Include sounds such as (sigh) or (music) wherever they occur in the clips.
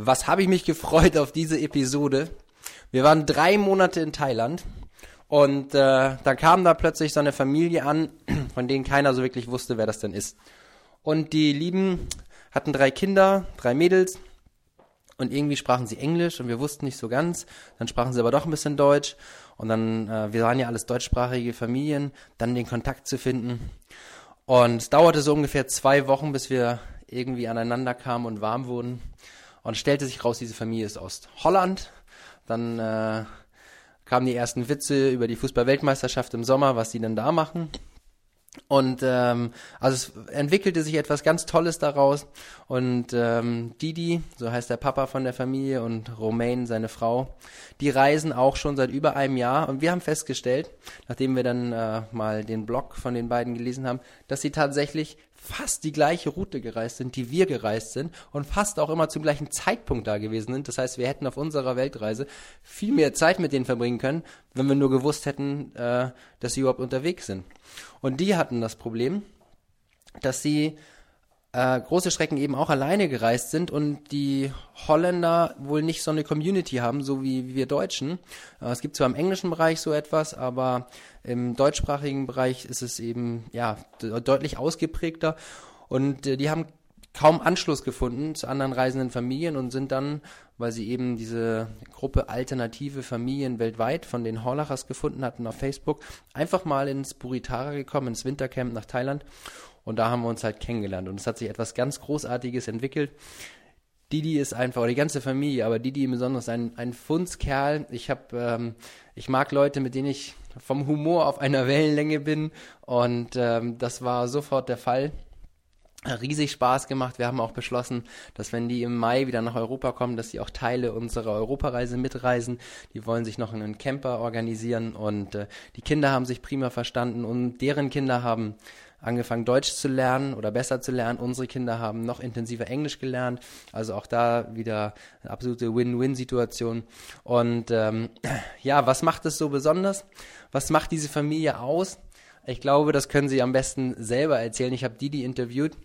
Was habe ich mich gefreut auf diese Episode? Wir waren drei Monate in Thailand und äh, da kam da plötzlich so eine Familie an, (clears throat) von denen keiner so wirklich wusste, wer das denn ist. Und die Lieben hatten drei Kinder, drei Mädels und irgendwie sprachen sie Englisch und wir wussten nicht so ganz. Dann sprachen sie aber doch ein bisschen Deutsch und dann, äh, wir waren ja alles deutschsprachige Familien, dann den Kontakt zu finden. Und es dauerte so ungefähr zwei Wochen, bis wir irgendwie aneinander kamen und warm wurden. Und stellte sich raus, diese Familie ist aus Holland. Dann äh, kamen die ersten Witze über die Fußball-Weltmeisterschaft im Sommer, was sie denn da machen. Und ähm, also es entwickelte sich etwas ganz Tolles daraus. Und ähm, Didi, so heißt der Papa von der Familie, und Romain, seine Frau, die reisen auch schon seit über einem Jahr. Und wir haben festgestellt, nachdem wir dann äh, mal den Blog von den beiden gelesen haben, dass sie tatsächlich fast die gleiche Route gereist sind, die wir gereist sind und fast auch immer zum gleichen Zeitpunkt da gewesen sind. Das heißt, wir hätten auf unserer Weltreise viel mehr Zeit mit denen verbringen können, wenn wir nur gewusst hätten, äh, dass sie überhaupt unterwegs sind. Und die hatten das Problem, dass sie äh, große Strecken eben auch alleine gereist sind und die Holländer wohl nicht so eine Community haben, so wie, wie wir Deutschen. Äh, es gibt zwar im englischen Bereich so etwas, aber im deutschsprachigen Bereich ist es eben ja deutlich ausgeprägter und äh, die haben kaum Anschluss gefunden zu anderen reisenden Familien und sind dann, weil sie eben diese Gruppe alternative Familien weltweit von den Hollachers gefunden hatten auf Facebook, einfach mal ins Buritara gekommen, ins Wintercamp nach Thailand und da haben wir uns halt kennengelernt. Und es hat sich etwas ganz Großartiges entwickelt. Didi ist einfach, oder die ganze Familie, aber Didi im Besonderen ist ein, ein Fundskerl. Ich habe, ähm, ich mag Leute, mit denen ich vom Humor auf einer (laughs) Wellenlänge bin. Und ähm, das war sofort der Fall. Riesig Spaß gemacht. Wir haben auch beschlossen, dass wenn die im Mai wieder nach Europa kommen, dass sie auch Teile unserer Europareise mitreisen. Die wollen sich noch einen Camper organisieren und äh, die Kinder haben sich prima verstanden und deren Kinder haben angefangen, Deutsch zu lernen oder besser zu lernen. Unsere Kinder haben noch intensiver Englisch gelernt. Also auch da wieder eine absolute Win-Win-Situation. Und ähm, ja, was macht es so besonders? Was macht diese Familie aus? Ich glaube, das können Sie am besten selber erzählen. Ich habe Didi interviewt.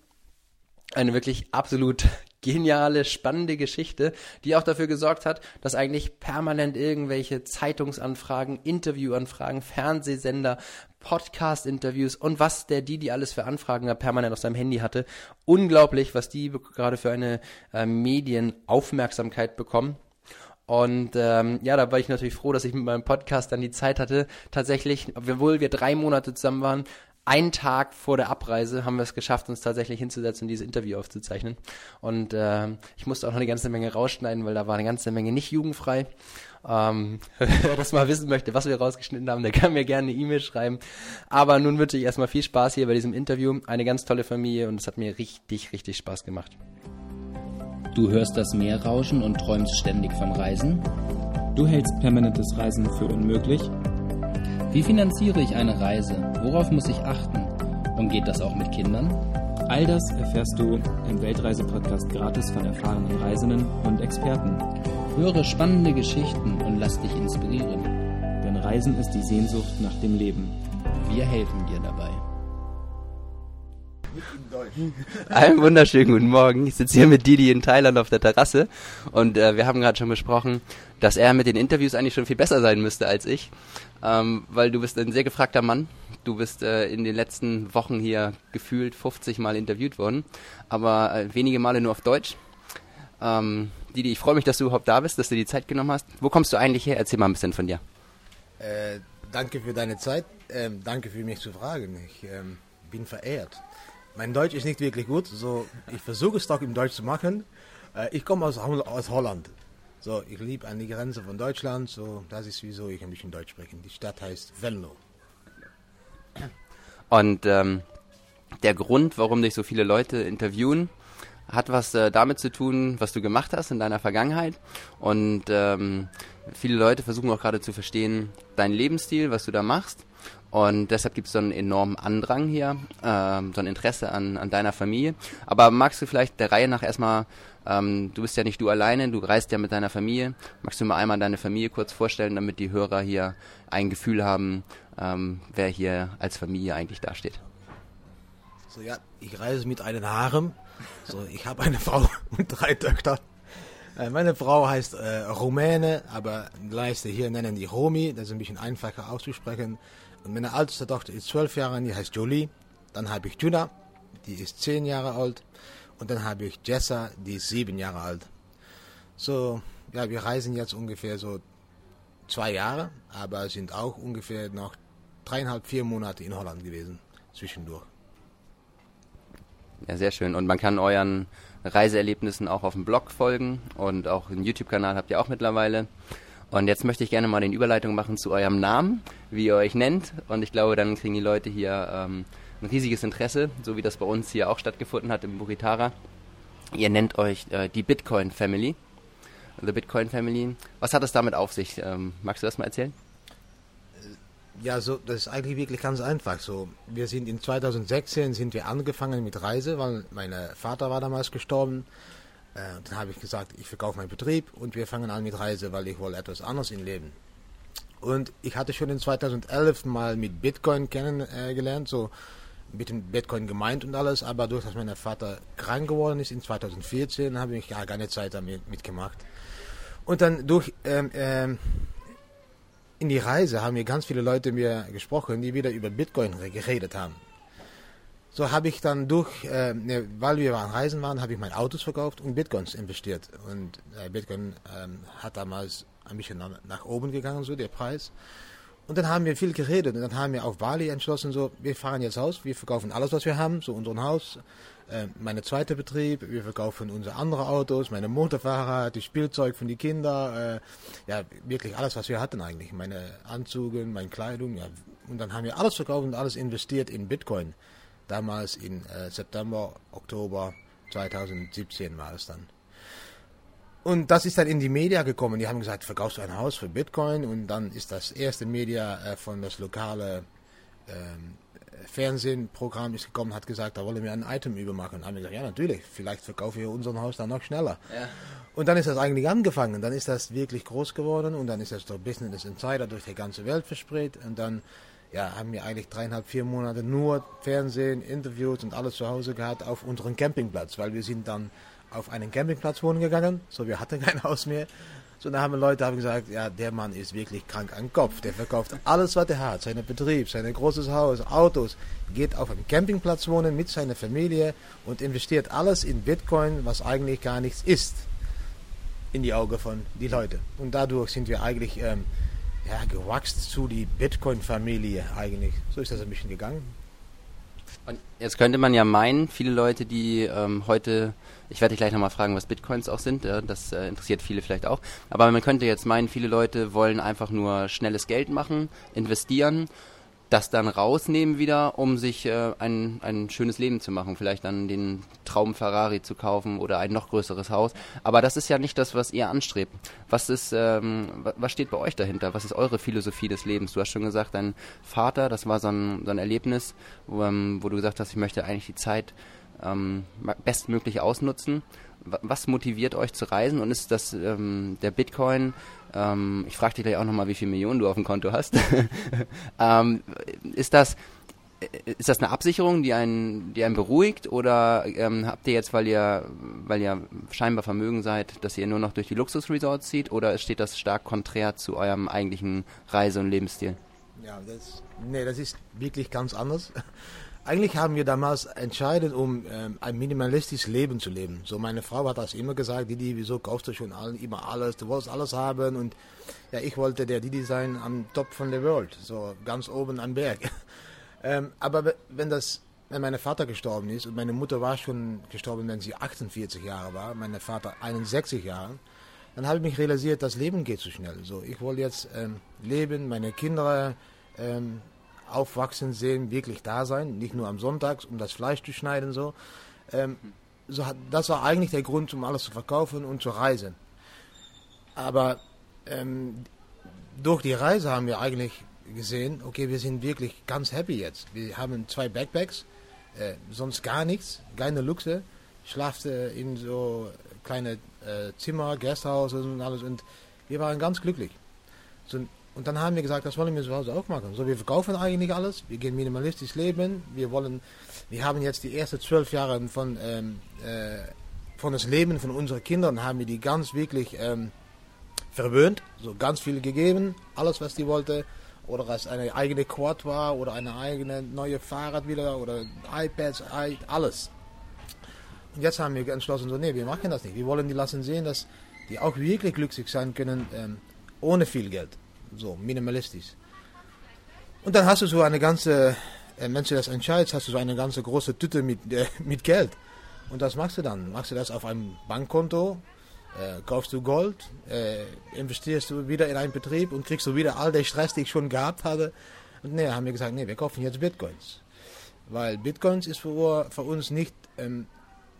Eine wirklich absolut (laughs) geniale, spannende Geschichte, die auch dafür gesorgt hat, dass eigentlich permanent irgendwelche Zeitungsanfragen, Interviewanfragen, Fernsehsender, Podcast-Interviews und was der Didi alles für Anfragen da permanent auf seinem Handy hatte. Unglaublich, was die gerade für eine äh, Medienaufmerksamkeit bekommen. Und ähm, ja, da war ich natürlich froh, dass ich mit meinem Podcast dann die Zeit hatte. Tatsächlich, obwohl wir drei Monate zusammen waren, einen Tag vor der Abreise haben wir es geschafft, uns tatsächlich hinzusetzen und dieses Interview aufzuzeichnen. Und äh, ich musste auch noch eine ganze Menge rausschneiden, weil da war eine ganze Menge nicht jugendfrei. Ähm, (laughs) wer das mal wissen möchte, was wir rausgeschnitten haben, der kann mir gerne eine E-Mail schreiben. Aber nun wünsche ich erstmal viel Spaß hier bei diesem Interview. Eine ganz tolle Familie und es hat mir richtig, richtig Spaß gemacht. Du hörst das Meer rauschen und träumst ständig vom Reisen? Du hältst permanentes Reisen für unmöglich? Wie finanziere ich eine Reise? Worauf muss ich achten? Und geht das auch mit Kindern? All das erfährst du im Weltreise-Podcast gratis von erfahrenen Reisenden und Experten. Höre spannende Geschichten und lass dich inspirieren. Denn Reisen ist die Sehnsucht nach dem Leben. Wir helfen dir dabei. Einen wunderschönen guten Morgen. Ich sitze hier mit Didi in Thailand auf der Terrasse und äh, wir haben gerade schon besprochen, dass er mit den Interviews eigentlich schon viel besser sein müsste als ich, ähm, weil du bist ein sehr gefragter Mann. Du bist äh, in den letzten Wochen hier gefühlt 50 Mal interviewt worden, aber äh, wenige Male nur auf Deutsch. Ähm, Didi, ich freue mich, dass du überhaupt da bist, dass du die Zeit genommen hast. Wo kommst du eigentlich her? Erzähl mal ein bisschen von dir. Äh, danke für deine Zeit. Ähm, danke für mich zu fragen. Ich ähm, bin verehrt. Mein Deutsch ist nicht wirklich gut, so ich versuche es doch im Deutsch zu machen. Äh, ich komme aus, aus Holland. So, ich liebe an die Grenze von Deutschland, so das ist wieso ich ein bisschen Deutsch spreche. Die Stadt heißt Venlo. Und ähm, der Grund, warum dich so viele Leute interviewen, hat was äh, damit zu tun, was du gemacht hast in deiner Vergangenheit. Und ähm, viele Leute versuchen auch gerade zu verstehen, deinen Lebensstil, was du da machst. Und deshalb gibt es so einen enormen Andrang hier, ähm, so ein Interesse an, an deiner Familie. Aber magst du vielleicht der Reihe nach erstmal, ähm, du bist ja nicht du alleine, du reist ja mit deiner Familie. Magst du mal einmal deine Familie kurz vorstellen, damit die Hörer hier ein Gefühl haben, ähm, wer hier als Familie eigentlich dasteht? So ja, ich reise mit einem Harem. So, ich habe eine (laughs) Frau und drei Töchter. Äh, meine Frau heißt äh, Rumäne, aber die Leiste hier nennen die Romi, das ist ein bisschen einfacher auszusprechen. Und meine älteste Tochter ist zwölf Jahre, die heißt Jolie. Dann habe ich Tuna, die ist zehn Jahre alt. Und dann habe ich Jessa, die ist sieben Jahre alt. So, ja, wir reisen jetzt ungefähr so zwei Jahre, aber sind auch ungefähr noch dreieinhalb, vier Monate in Holland gewesen, zwischendurch. Ja, sehr schön. Und man kann euren Reiseerlebnissen auch auf dem Blog folgen und auch einen YouTube-Kanal habt ihr auch mittlerweile. Und jetzt möchte ich gerne mal den Überleitung machen zu eurem Namen, wie ihr euch nennt. Und ich glaube, dann kriegen die Leute hier ähm, ein riesiges Interesse, so wie das bei uns hier auch stattgefunden hat im Buritara. Ihr nennt euch äh, die Bitcoin Family. The Bitcoin Family. Was hat es damit auf sich? Ähm, magst du das mal erzählen? Ja, so, das ist eigentlich wirklich ganz einfach. So, wir sind in 2016 sind wir angefangen mit Reise, weil mein Vater war damals gestorben. Äh, dann habe ich gesagt, ich verkaufe meinen Betrieb und wir fangen an mit Reise, weil ich wollte etwas anderes im Leben. Und ich hatte schon in 2011 mal mit Bitcoin kennengelernt, so mit dem Bitcoin gemeint und alles, aber durch dass mein Vater krank geworden ist in 2014, habe ich ja keine Zeit damit mitgemacht. Und dann durch ähm, ähm, in die Reise haben mir ganz viele Leute mir gesprochen, die wieder über Bitcoin geredet haben. So habe ich dann durch, äh, ne, weil wir an Reisen waren, habe ich mein Autos verkauft und Bitcoins investiert. Und äh, Bitcoin ähm, hat damals ein bisschen nach oben gegangen, so der Preis. Und dann haben wir viel geredet und dann haben wir auf Bali entschlossen, so, wir fahren jetzt aus, wir verkaufen alles, was wir haben, so unseren Haus, äh, meine zweite Betrieb, wir verkaufen unsere anderen Autos, meine Motorfahrrad, die Spielzeug von den Kindern, äh, ja, wirklich alles, was wir hatten eigentlich, meine Anzüge, meine Kleidung, ja. Und dann haben wir alles verkauft und alles investiert in Bitcoin. Damals in äh, September, Oktober 2017 war es dann. Und das ist dann in die Media gekommen. Die haben gesagt, verkaufst du ein Haus für Bitcoin? Und dann ist das erste Media äh, von das lokale ähm, Fernsehprogramm ist gekommen, hat gesagt, da wollen wir ein Item übermachen. Und haben wir gesagt, ja natürlich, vielleicht verkaufen wir unser Haus dann noch schneller. Ja. Und dann ist das eigentlich angefangen. Dann ist das wirklich groß geworden und dann ist das durch Business Insider durch die ganze Welt verspreit. Und dann ja, haben wir eigentlich dreieinhalb, vier Monate nur Fernsehen, Interviews und alles zu Hause gehabt auf unserem Campingplatz, weil wir sind dann auf einen Campingplatz wohnen gegangen. So, wir hatten kein (laughs) Haus mehr. So, da haben Leute haben gesagt, ja, der Mann ist wirklich krank am Kopf. Der verkauft alles, was er hat. Seinen Betrieb, sein großes Haus, Autos. Geht auf einem Campingplatz wohnen mit seiner Familie und investiert alles in Bitcoin, was eigentlich gar nichts ist. In die Augen von die Leute. Und dadurch sind wir eigentlich ähm, ja, gewachsen zu die Bitcoin-Familie eigentlich. So ist das ein bisschen gegangen. Und jetzt könnte man ja meinen, viele Leute, die ähm, heute, ich werde dich gleich nochmal fragen, was Bitcoins auch sind, ja, das äh, interessiert viele vielleicht auch, aber man könnte jetzt meinen, viele Leute wollen einfach nur schnelles Geld machen, investieren das dann rausnehmen wieder, um sich äh, ein, ein schönes Leben zu machen. Vielleicht dann den Traum Ferrari zu kaufen oder ein noch größeres Haus. Aber das ist ja nicht das, was ihr anstrebt. Was ist, ähm, was steht bei euch dahinter? Was ist eure Philosophie des Lebens? Du hast schon gesagt, dein Vater, das war so ein, so ein Erlebnis, wo, ähm, wo du gesagt hast, ich möchte eigentlich die Zeit ähm, bestmöglich ausnutzen. Was motiviert euch zu reisen und ist das ähm, der Bitcoin ähm, ich frage dich gleich auch nochmal, wie viele Millionen du auf dem Konto hast. (laughs) ähm, ist das ist das eine Absicherung, die einen, die einen beruhigt oder ähm, habt ihr jetzt, weil ihr, weil ihr scheinbar vermögen seid, dass ihr nur noch durch die Luxusresorts zieht oder steht das stark konträr zu eurem eigentlichen Reise- und Lebensstil? Ja, das, nee, das ist wirklich ganz anders. Eigentlich haben wir damals entschieden, um ähm, ein minimalistisches Leben zu leben. So meine Frau hat das immer gesagt, Didi, wieso kaufst du schon all, immer alles? Du wolltest alles haben und ja, ich wollte der Didi sein am Top von der Welt, so ganz oben am Berg. (laughs) ähm, aber wenn das, wenn mein Vater gestorben ist und meine Mutter war schon gestorben, wenn sie 48 Jahre war, mein Vater 61 Jahre, dann habe ich mich realisiert, das Leben geht zu schnell. So, ich wollte jetzt ähm, leben, meine Kinder ähm, aufwachsen sehen, wirklich da sein, nicht nur am Sonntag, um das Fleisch zu schneiden. So. Ähm, so das war eigentlich der Grund, um alles zu verkaufen und zu reisen. Aber ähm, durch die Reise haben wir eigentlich gesehen, okay, wir sind wirklich ganz happy jetzt. Wir haben zwei Backpacks, äh, sonst gar nichts, keine Luxe. Schlafte in so kleine äh, Zimmer, Gasthauses und alles und wir waren ganz glücklich. So, und dann haben wir gesagt, das wollen wir zu Hause auch machen. So, wir verkaufen eigentlich alles, wir gehen minimalistisch leben, wir wollen, wir haben jetzt die ersten zwölf Jahre von, ähm, äh, von das Leben von unseren Kindern haben wir die ganz wirklich ähm, verwöhnt, so ganz viel gegeben, alles was die wollte. Oder als eine eigene Quad war oder eine eigene neue Fahrrad wieder oder iPads, alles. Und jetzt haben wir entschlossen, so, nee, wir machen das nicht. Wir wollen die lassen sehen, dass die auch wirklich glücklich sein können, ähm, ohne viel Geld. So, minimalistisch. Und dann hast du so eine ganze, äh, wenn du das entscheidest, hast du so eine ganze große Tüte mit, äh, (laughs) mit Geld. Und das machst du dann. Machst du das auf einem Bankkonto, äh, kaufst du Gold, äh, investierst du wieder in einen Betrieb und kriegst du wieder all den Stress, den ich schon gehabt hatte. Und nee, haben wir gesagt, nee, wir kaufen jetzt Bitcoins. Weil Bitcoins ist für, für uns nicht ähm,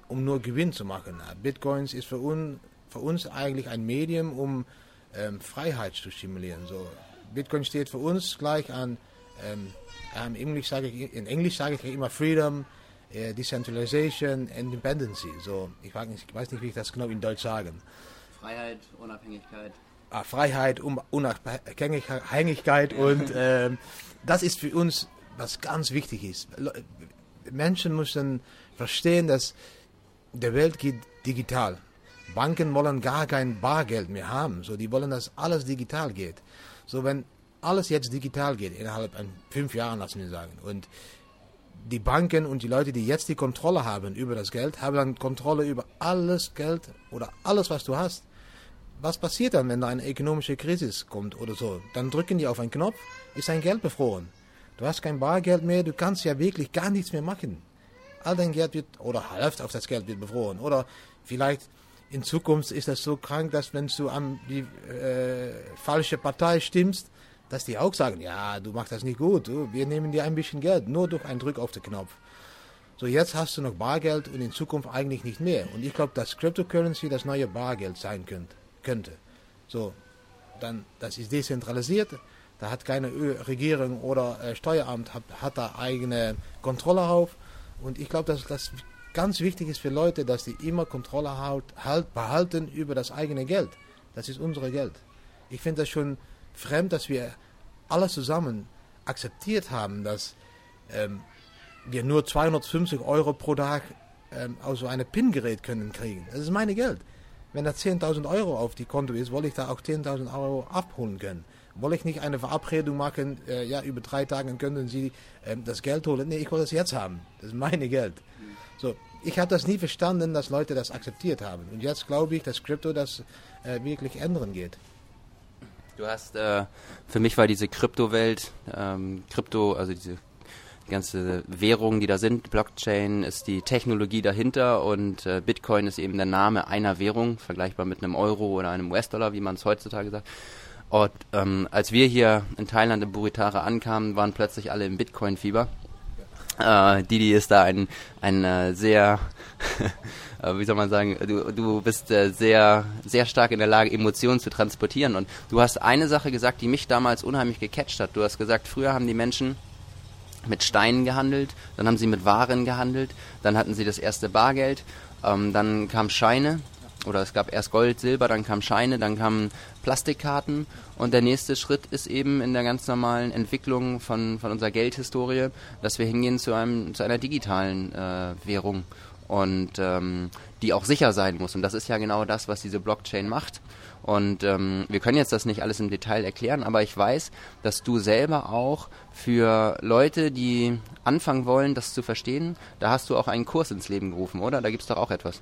um nur Gewinn zu machen. Bitcoins ist für, un, für uns eigentlich ein Medium, um ähm, Freiheit zu stimulieren. So, Bitcoin steht für uns gleich an, ähm, in, Englisch sage ich, in Englisch sage ich immer Freedom, äh, Decentralization, Independency. So, ich, weiß nicht, ich weiß nicht, wie ich das genau in Deutsch sagen. Freiheit, Unabhängigkeit. Ah, Freiheit, Unabhängigkeit und ähm, das ist für uns was ganz wichtig ist. Menschen müssen verstehen, dass der Welt geht digital. Banken wollen gar kein Bargeld mehr haben. So, die wollen, dass alles digital geht. So, wenn alles jetzt digital geht, innerhalb von fünf Jahren, lassen wir sagen, und die Banken und die Leute, die jetzt die Kontrolle haben über das Geld, haben dann Kontrolle über alles Geld oder alles, was du hast. Was passiert dann, wenn da eine ökonomische Krise kommt oder so? Dann drücken die auf einen Knopf, ist dein Geld befroren. Du hast kein Bargeld mehr, du kannst ja wirklich gar nichts mehr machen all dein Geld wird, oder halb auf das Geld wird befroren. Oder vielleicht in Zukunft ist das so krank, dass wenn du an die äh, falsche Partei stimmst, dass die auch sagen, ja, du machst das nicht gut, du, wir nehmen dir ein bisschen Geld, nur durch einen Druck auf den Knopf. So, jetzt hast du noch Bargeld und in Zukunft eigentlich nicht mehr. Und ich glaube, dass Cryptocurrency das neue Bargeld sein könnt, könnte. So, dann, das ist dezentralisiert, da hat keine Regierung oder äh, Steueramt hat, hat da eigene Kontrolle auf. Und ich glaube, dass das ganz wichtig ist für Leute, dass sie immer Kontrolle halt, halt behalten über das eigene Geld. Das ist unser Geld. Ich finde das schon fremd, dass wir alle zusammen akzeptiert haben, dass ähm, wir nur 250 Euro pro Tag ähm, aus so einem PIN-Gerät können kriegen. Das ist mein Geld. Wenn da 10.000 Euro auf die Konto ist, wollte ich da auch 10.000 Euro abholen können. Wollte ich nicht eine Verabredung machen, äh, ja, über drei Tage können Sie äh, das Geld holen? Nee, ich will das jetzt haben. Das ist mein Geld. So, ich habe das nie verstanden, dass Leute das akzeptiert haben. Und jetzt glaube ich, dass Krypto das äh, wirklich ändern geht. Du hast, äh, für mich war diese Kryptowelt, ähm, Krypto, also diese die ganze Währung, die da sind, Blockchain ist die Technologie dahinter und äh, Bitcoin ist eben der Name einer Währung, vergleichbar mit einem Euro oder einem US-Dollar, wie man es heutzutage sagt. Und ähm, als wir hier in Thailand in Buritara ankamen, waren plötzlich alle im Bitcoin-Fieber. Äh, Didi ist da ein, ein äh, sehr, (laughs) äh, wie soll man sagen, du, du bist äh, sehr, sehr stark in der Lage, Emotionen zu transportieren. Und du hast eine Sache gesagt, die mich damals unheimlich gecatcht hat. Du hast gesagt, früher haben die Menschen mit Steinen gehandelt, dann haben sie mit Waren gehandelt, dann hatten sie das erste Bargeld, ähm, dann kam Scheine, oder es gab erst Gold, Silber, dann kamen Scheine, dann kamen Plastikkarten und der nächste Schritt ist eben in der ganz normalen Entwicklung von, von unserer Geldhistorie, dass wir hingehen zu, einem, zu einer digitalen äh, Währung und ähm, die auch sicher sein muss. Und das ist ja genau das, was diese Blockchain macht. Und ähm, wir können jetzt das nicht alles im Detail erklären, aber ich weiß, dass du selber auch für Leute, die anfangen wollen, das zu verstehen, da hast du auch einen Kurs ins Leben gerufen, oder? Da gibt es doch auch etwas.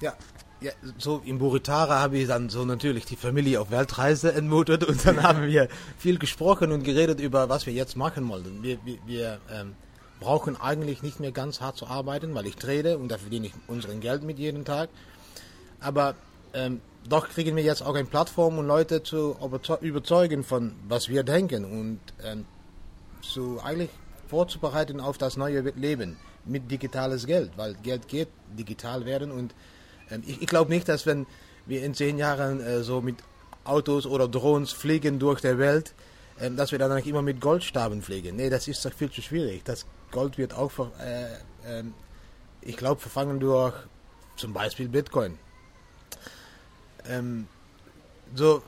Ja, ja, so in Buritara habe ich dann so natürlich die Familie auf Weltreise (laughs) entmutet und dann haben wir viel gesprochen und geredet über, was wir jetzt machen wollten. Wir, wir, wir ähm, brauchen eigentlich nicht mehr ganz hart zu arbeiten, weil ich trade und da verdiene ich unseren Geld mit jeden Tag. Aber ähm, doch kriegen wir jetzt auch eine Plattform, um Leute zu überzeugen von, was wir denken und ähm, zu eigentlich vorzubereiten auf das neue Leben mit digitales Geld, weil Geld geht digital werden und ich, ich glaube nicht, dass wenn wir in zehn Jahren äh, so mit Autos oder Drohnen fliegen durch die Welt, äh, dass wir dann eigentlich immer mit Goldstaben fliegen. Nee, das ist doch viel zu schwierig. Das Gold wird auch, äh, ähm, ich glaube, verfangen durch zum Beispiel Bitcoin. Ähm, so,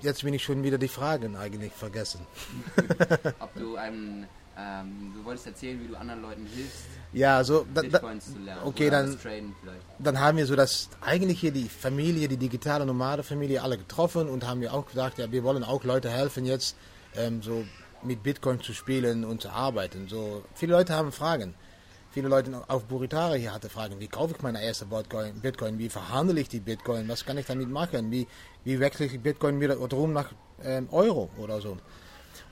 jetzt bin ich schon wieder die Fragen eigentlich vergessen. Ob du einen Ähm, du wolltest erzählen, wie du anderen Leuten hilfst, Ja, so, da, da, Bitcoins zu lernen. okay, dann- dann haben wir so das eigentlich hier die Familie, die digitale Nomade-Familie alle getroffen und haben wir auch gesagt, ja, wir wollen auch Leute helfen jetzt ähm, so mit Bitcoin zu spielen und zu arbeiten. So viele Leute haben Fragen. Viele Leute auf Buritara hier hatten Fragen, wie kaufe ich meine erste Bitcoin, Bitcoin, wie verhandle ich die Bitcoin, was kann ich damit machen, wie, wie wechsle ich Bitcoin wieder drum nach ähm, Euro oder so.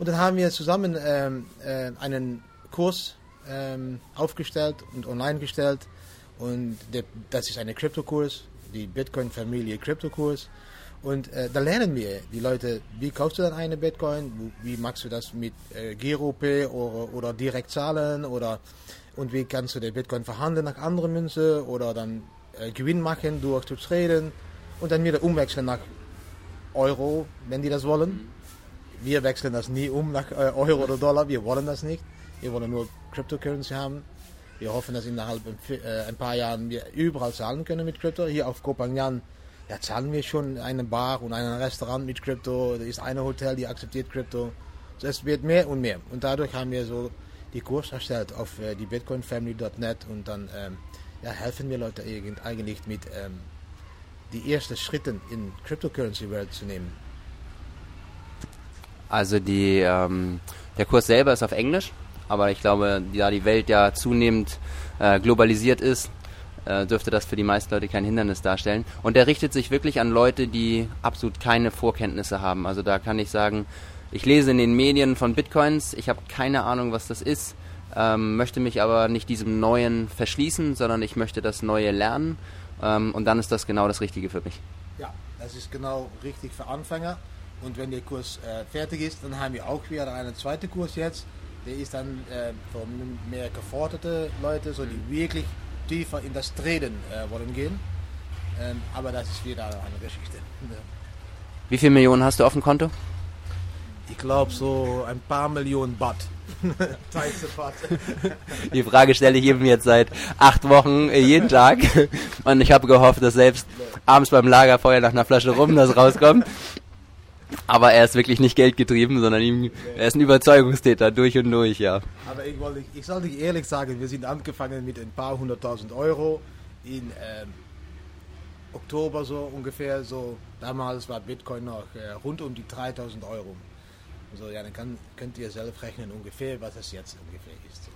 Und dann haben wir zusammen ähm, äh, einen Kurs ähm, aufgestellt und online gestellt. Und der, das ist ein Kryptokurs, die Bitcoin-Familie Kryptokurs. Und äh, da lernen wir die Leute, wie kaufst du dann eine Bitcoin, wie machst du das mit äh, GiroPay oder, oder direkt zahlen oder und wie kannst du den Bitcoin verhandeln nach anderen Münzen oder dann äh, Gewinn machen durch zu traden und dann wieder umwechseln nach Euro, wenn die das wollen. Wir wechseln das nie um nach äh, Euro oder Dollar, wir wollen das nicht. Wir wollen nur Cryptocurrency haben. Wir hoffen, dass innerhalb ein, äh, paar Jahren wir überall zahlen können mit Krypto. Hier auf Kopangan ja, zahlen wir schon einen Bar und ein Restaurant mit Krypto. Da ist ein Hotel, die akzeptiert Krypto. Es wird mehr und mehr. Und dadurch haben wir so die Kurs erstellt auf äh, die bitcoinfamily.net und dann ähm, ja, helfen wir Leute eigentlich mit ähm, die ersten Schritte in Cryptocurrency-Welt zu nehmen. Also die, ähm, der Kurs selber ist auf Englisch, aber ich glaube, da die Welt ja zunehmend äh, globalisiert ist, äh, dürfte das für die meisten Leute kein Hindernis darstellen. Und der richtet sich wirklich an Leute, die absolut keine Vorkenntnisse haben. Also da kann ich sagen, ich lese in den Medien von Bitcoins, ich habe keine Ahnung, was das ist, ähm, möchte mich aber nicht diesem Neuen verschließen, sondern ich möchte das Neue lernen. Ähm, und dann ist das genau das Richtige für mich. Ja, das ist genau richtig für Anfänger. Und wenn der Kurs äh, fertig ist, dann haben wir auch wieder einen zweiten Kurs jetzt. Der ist dann äh, für mehr geforderte Leute, so die wirklich tiefer in das Treten äh, wollen gehen. Ähm, aber das ist wieder eine Geschichte. Ja. Wie viele Millionen hast du auf dem Konto? Ich glaube so ein paar Millionen Baht. (laughs) (laughs) Die Frage stelle ich ihm jetzt seit acht Wochen äh, jeden Tag. (laughs) Und ich habe gehofft, dass selbst abends beim Lagerfeuer nach einer Flasche Rum das rauskommt. Aber er ist wirklich nicht geldgetrieben, sondern ihm, er ist ein Überzeugungstäter durch und durch, ja. Aber ich, wollte, ich soll dich ehrlich sagen, wir sind angefangen mit ein paar hunderttausend Euro in ähm, Oktober so ungefähr. So damals war Bitcoin noch äh, rund um die 3000 Euro. So ja, dann kann, könnt ihr selbst rechnen ungefähr, was das jetzt ungefähr ist.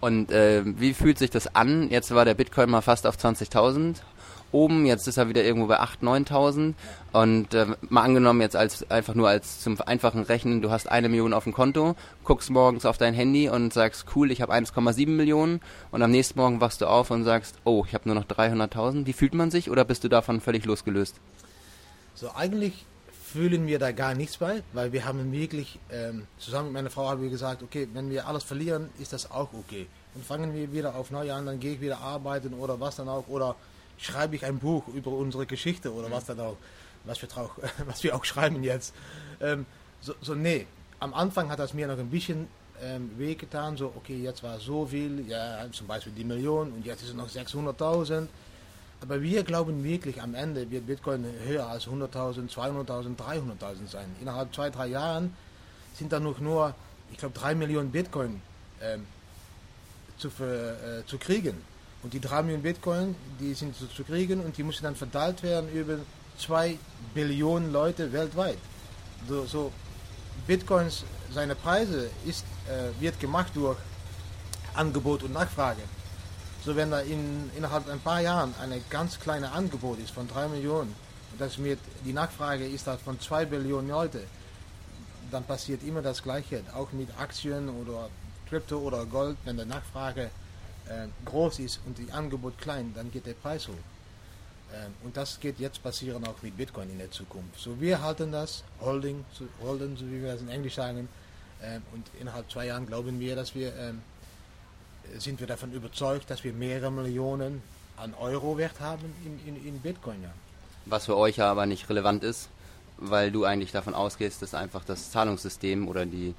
Und äh, wie fühlt sich das an? Jetzt war der Bitcoin mal fast auf 20.000 oben, jetzt ist er wieder irgendwo bei 8.000, 9.000. Und äh, mal angenommen jetzt als einfach nur als zum einfachen Rechnen, du hast eine Million auf dem Konto, guckst morgens auf dein Handy und sagst, cool, ich habe 1,7 Millionen. Und am nächsten Morgen wachst du auf und sagst, oh, ich habe nur noch 300.000. Wie fühlt man sich oder bist du davon völlig losgelöst? So eigentlich fühlen wir da gar nichts bei, weil wir haben wirklich, ähm, zusammen mit meiner Frau haben wir gesagt, okay, wenn wir alles verlieren, ist das auch okay. Dann fangen wir wieder auf neu an, dann gehe ich wieder arbeiten oder was dann auch, oder schreibe ich ein Buch über unsere Geschichte oder was dann auch, was wir, auch, (laughs) was wir auch schreiben jetzt. Ähm, so, so, nee, am Anfang hat das mir noch ein bisschen ähm, wehgetan, so, okay, jetzt war so viel, ja, zum Beispiel die Million und jetzt ist es noch 600.000. Aber wir glauben wirklich, am Ende wird Bitcoin höher als 100.000, 200.000, 300.000 sein. Innerhalb zwei, drei Jahren sind da noch nur, ich glaube, drei Millionen Bitcoin ähm, zu, äh, zu kriegen. Und die drei Millionen Bitcoin, die sind zu, zu kriegen und die müssen dann verteilt werden über zwei Billionen Leute weltweit. So, so Bitcoins, seine Preise ist, äh, wird gemacht durch Angebot und Nachfrage. So wenn da in, innerhalb ein paar Jahren eine ganz kleine Angebot ist von 3 Millionen das mit, die Nachfrage ist halt von 2 Billionen Leute, dann passiert immer das Gleiche. Auch mit Aktien oder Krypto oder Gold, wenn die Nachfrage äh, groß ist und die Angebot klein, dann geht der Preis hoch. Ähm, und das geht jetzt passieren auch mit Bitcoin in der Zukunft. So wir halten das, Holding, so, Holden, so wie wir das in Englisch sagen, ähm, und innerhalb zwei Jahren glauben wir, dass wir ähm, sind wir davon überzeugt, dass wir mehrere Millionen an Euro Wert haben in, in, in Bitcoin. Ja. Was für euch aber nicht relevant ist, weil du eigentlich davon ausgehst, dass einfach das Zahlungssystem oder die,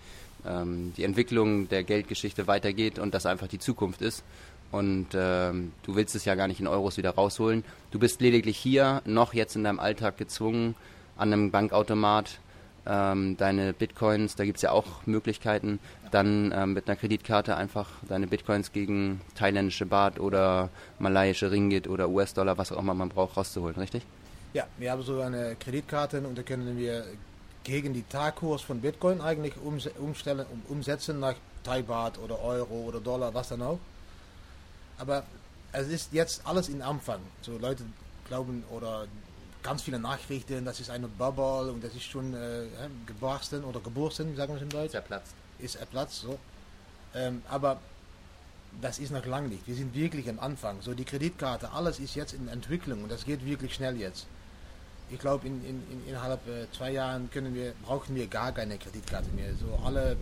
ähm, die Entwicklung der Geldgeschichte weitergeht und das einfach die Zukunft ist. Und ähm, du willst es ja gar nicht in Euros wieder rausholen. Du bist lediglich hier noch jetzt in deinem Alltag gezwungen, an einem Bankautomat ähm, deine Bitcoins, da gibt es ja auch Möglichkeiten, dann ähm, mit einer Kreditkarte einfach deine Bitcoins gegen thailändische Baht oder malayische Ringgit oder US-Dollar, was auch immer man braucht, rauszuholen, richtig? Ja, wir haben so eine Kreditkarte und da können wir gegen die Tagkurs von Bitcoin eigentlich umstellen, umsetzen nach Thai Baht oder Euro oder Dollar, was dann auch. Aber es ist jetzt alles in Anfang. So Leute glauben oder ganz viele Nachrichten, das ist eine Bubble und das ist schon äh, gebarsten oder gebursten, sagen wir es im Deutsch. Ist erplatzt. Ist erplatzt, so. Ähm, aber das ist noch lange nicht. Wir sind wirklich am Anfang. So die Kreditkarte, alles ist jetzt in Entwicklung und das geht wirklich schnell jetzt. Ich glaube, in, in, in, innerhalb äh, zwei Jahren können wir, brauchen wir gar keine Kreditkarte mehr. So alle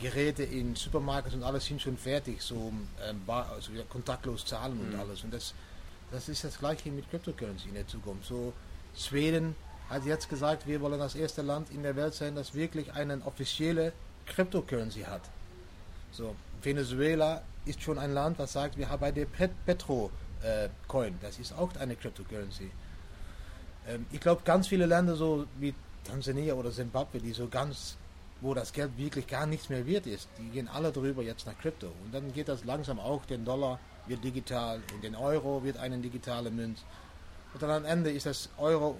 Geräte in Supermärkten und alles sind schon fertig, so ähm, also kontaktlos zahlen und mhm. alles. Und das, das ist das gleiche mit Cryptocurrency in der Zukunft. So Schweden hat jetzt gesagt, wir wollen das erste Land in der Welt sein, das wirklich eine offizielle Cryptocurrency hat. So, Venezuela ist schon ein Land, das sagt, wir haben bei der Pet Petro äh, Coin, das ist auch eine Cryptocurrency. Ähm, ich glaube, ganz viele Länder so wie Tansania oder Zimbabwe, die so ganz, wo das Geld wirklich gar nichts mehr wert ist, die gehen alle drüber jetzt nach Krypto. Und dann geht das langsam auch, den Dollar wird digital und den Euro wird eine digitale Münze. Und dann am Ende ist das Euro,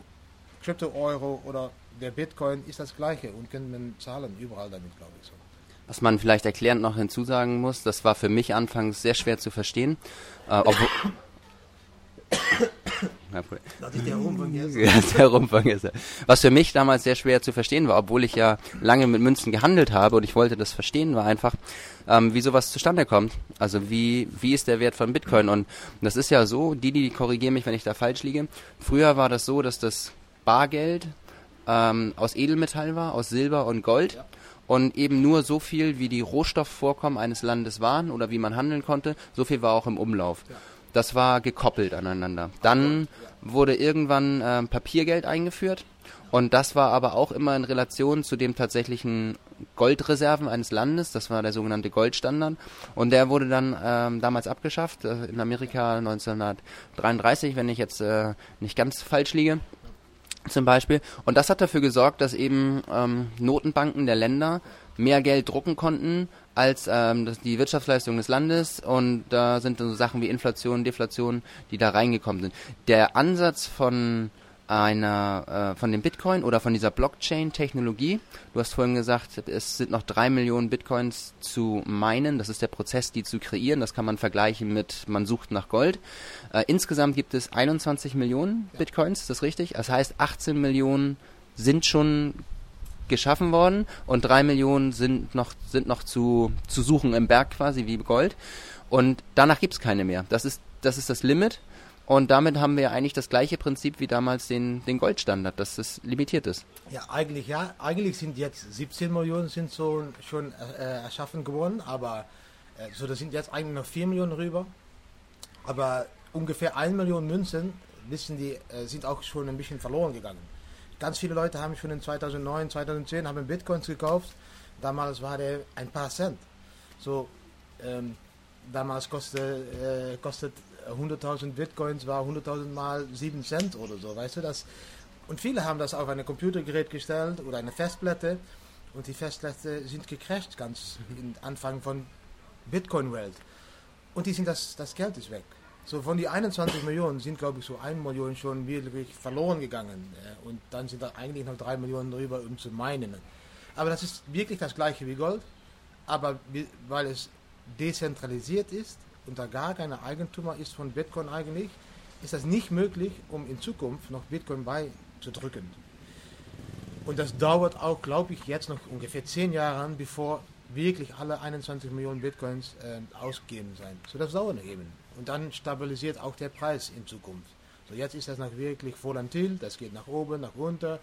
Krypto-Euro oder der Bitcoin ist das gleiche und können man zahlen überall damit, glaube ich so. Was man vielleicht erklärend noch hinzusagen muss, das war für mich anfangs sehr schwer zu verstehen. Äh, obwohl das ist der (laughs) Rumfang. Ja, der Rumfang ist er. Was für mich damals sehr schwer zu verstehen war, obwohl ich ja lange mit Münzen gehandelt habe und ich wollte das verstehen, war einfach, ähm, wie sowas zustande kommt. Also wie, wie ist der Wert von Bitcoin? Und das ist ja so, die, die korrigieren mich, wenn ich da falsch liege. Früher war das so, dass das Bargeld ähm, aus Edelmetall war, aus Silber und Gold. Ja. Und eben nur so viel, wie die Rohstoffvorkommen eines Landes waren oder wie man handeln konnte, so viel war auch im Umlauf. Ja. Das war gekoppelt aneinander. Dann wurde irgendwann äh, Papiergeld eingeführt und das war aber auch immer in Relation zu dem tatsächlichen Goldreserven eines Landes. Das war der sogenannte Goldstandard. Und der wurde dann ähm, damals abgeschafft, äh, in Amerika 1933, wenn ich jetzt äh, nicht ganz falsch liege zum Beispiel. Und das hat dafür gesorgt, dass eben ähm, Notenbanken der Länder mehr Geld drucken konnten als ähm, das, die Wirtschaftsleistung des Landes und da sind dann so Sachen wie Inflation, Deflation, die da reingekommen sind. Der Ansatz von einer äh, von dem Bitcoin oder von dieser Blockchain-Technologie. Du hast vorhin gesagt, es sind noch drei Millionen Bitcoins zu meinen. Das ist der Prozess, die zu kreieren. Das kann man vergleichen mit, man sucht nach Gold. Äh, insgesamt gibt es 21 Millionen Bitcoins, ist das richtig? Das heißt, 18 Millionen sind schon geschaffen worden und drei Millionen sind noch, sind noch zu, zu suchen im Berg quasi wie Gold. Und danach gibt es keine mehr. Das ist, das ist das Limit. Und damit haben wir eigentlich das gleiche Prinzip wie damals den, den Goldstandard, dass es limitiert ist. Ja, eigentlich ja. Eigentlich sind jetzt 17 Millionen sind so schon äh, erschaffen geworden, aber äh, so da sind jetzt eigentlich noch 4 Millionen rüber. Aber ungefähr 1 Million Münzen wissen die, äh, sind auch schon ein bisschen verloren gegangen. Ganz viele Leute haben schon in 2009, 2010 haben Bitcoins gekauft. Damals war der ein paar Cent. So, ähm, damals kostet, äh, kostet 100.000 Bitcoins war 100.000 mal 7 Cent oder so, weißt du das? Und viele haben das auf ein Computergerät gestellt oder eine Festplatte und die Festplatte sind gecrashed ganz am Anfang von Bitcoin-Welt. Und die sind das, das Geld ist weg. So von die 21 Millionen sind, glaube ich, so 1 Million schon wirklich verloren gegangen. Und dann sind da eigentlich noch 3 Millionen drüber, um zu meinen. Aber das ist wirklich das gleiche wie Gold. Aber weil es dezentralisiert ist und da gar keine Eigentümer ist von Bitcoin eigentlich, ist das nicht möglich, um in Zukunft noch Bitcoin beizudrücken. Und das dauert auch, glaube ich, jetzt noch ungefähr 10 Jahre, bevor wirklich alle 21 Millionen Bitcoins äh, ausgegeben sind. So, das dauert eben. Und dann stabilisiert auch der Preis in Zukunft. So, jetzt ist das noch wirklich volatil, das geht nach oben, nach unten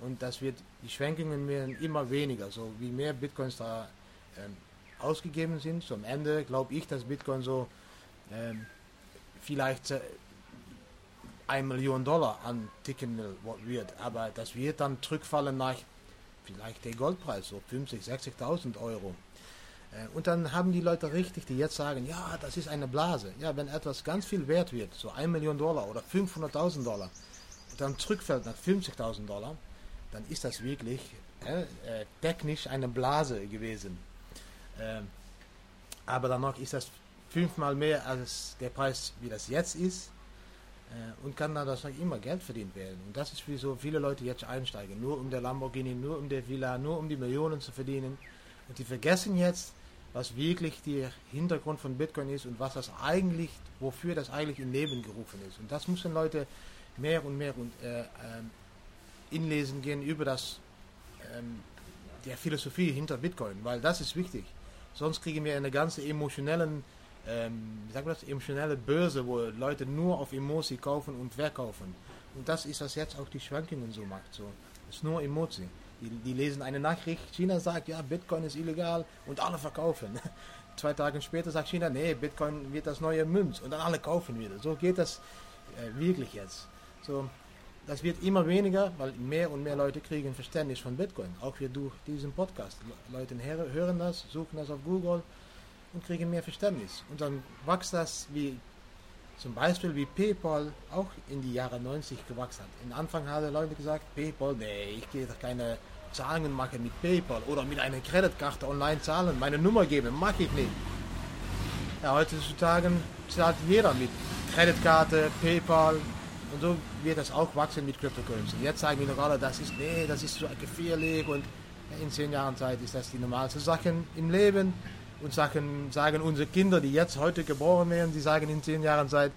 und das wird, die Schwenkungen werden immer weniger. So wie mehr Bitcoins da ähm, ausgegeben sind, am Ende glaube ich, dass Bitcoin so ähm, vielleicht äh, 1 Million Dollar anticken wird, aber das wird dann zurückfallen nach vielleicht der Goldpreis, so 50, 60.000 Euro. Äh, und dann haben die Leute richtig, die jetzt sagen, ja, das ist eine Blase. Ja, wenn etwas ganz viel wert wird, so 1 Million Dollar oder 500.000 Dollar, dann zurückfällt nach 50.000 Dollar, dann ist das wirklich äh, äh, technisch eine Blase gewesen. Ähm, aber danach ist das fünfmal mehr als der Preis, wie das jetzt ist. Äh, und kann dadurch immer Geld verdient werden. Und das ist, wieso viele Leute jetzt einsteigen. Nur um der Lamborghini, nur um der Villa, nur um die Millionen zu verdienen. Und die vergessen jetzt, was wirklich der Hintergrund von Bitcoin ist und was das eigentlich, wofür das eigentlich in Leben gerufen ist. Und das müssen Leute mehr und mehr und, äh, ähm, inlesen gehen über das, ähm, der Philosophie hinter Bitcoin, weil das ist wichtig. Sonst kriegen wir eine ganze emotionellen, ähm, wie sagt man das, emotionelle Börse, wo Leute nur auf Emoji kaufen und verkaufen. Und das ist, was jetzt auch die Schwankungen so macht. So. Es ist nur Emoji. Die, die lesen eine Nachricht, China sagt, ja, Bitcoin ist illegal und alle verkaufen. (laughs) Zwei Tage später sagt China, nee, Bitcoin wird das neue Münz und dann alle kaufen wieder. So geht das äh, wirklich jetzt. So, das wird immer weniger, weil mehr und mehr Leute kriegen Verständnis von Bitcoin. Auch wir durch diesen Podcast. Leute hören das, suchen das auf Google und kriegen mehr Verständnis. Und dann wächst das wie zum Beispiel wie PayPal auch in die Jahre 90 gewachsen hat. In Anfang haben Leute gesagt, PayPal, nee, ich gehe doch keine Zahlungen machen mit PayPal oder mit einer Kreditkarte online zahlen, meine Nummer geben, mache ich nicht. Ja, heutzutage zahlt jeder mit Kreditkarte, PayPal und so wird das auch wachsen mit Cryptocurrency. Jetzt sagen wir noch alle, das ist, nee, das ist so gefährlich und in zehn Jahren Zeit ist das die normalste Sachen im Leben und sagen, sagen unsere Kinder, die jetzt heute geboren werden, die sagen in zehn Jahren Zeit,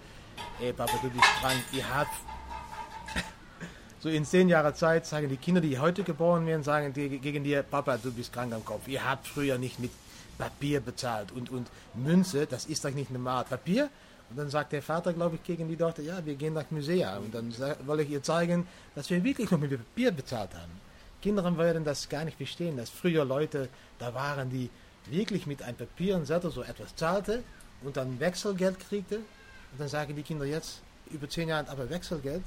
ey Papa, du bist krank, ihr habt (laughs) so in zehn Jahren Zeit sagen die Kinder, die heute geboren werden, sagen die, gegen dir, Papa, du bist krank am Kopf. Ihr habt früher nicht mit Papier bezahlt und, und Münze, das ist doch nicht normal. Papier? Und dann sagt der Vater, glaube ich, gegen die Tochter, ja, wir gehen nach Museum. Und dann wollte ich ihr zeigen, dass wir wirklich noch mit Papier bezahlt haben. Kinder werden das gar nicht verstehen, dass früher Leute da waren, die wirklich mit einem Papier und Zettel so etwas zahlte und dann Wechselgeld kriegte. Und dann sagen die Kinder jetzt, über zehn Jahre, aber Wechselgeld,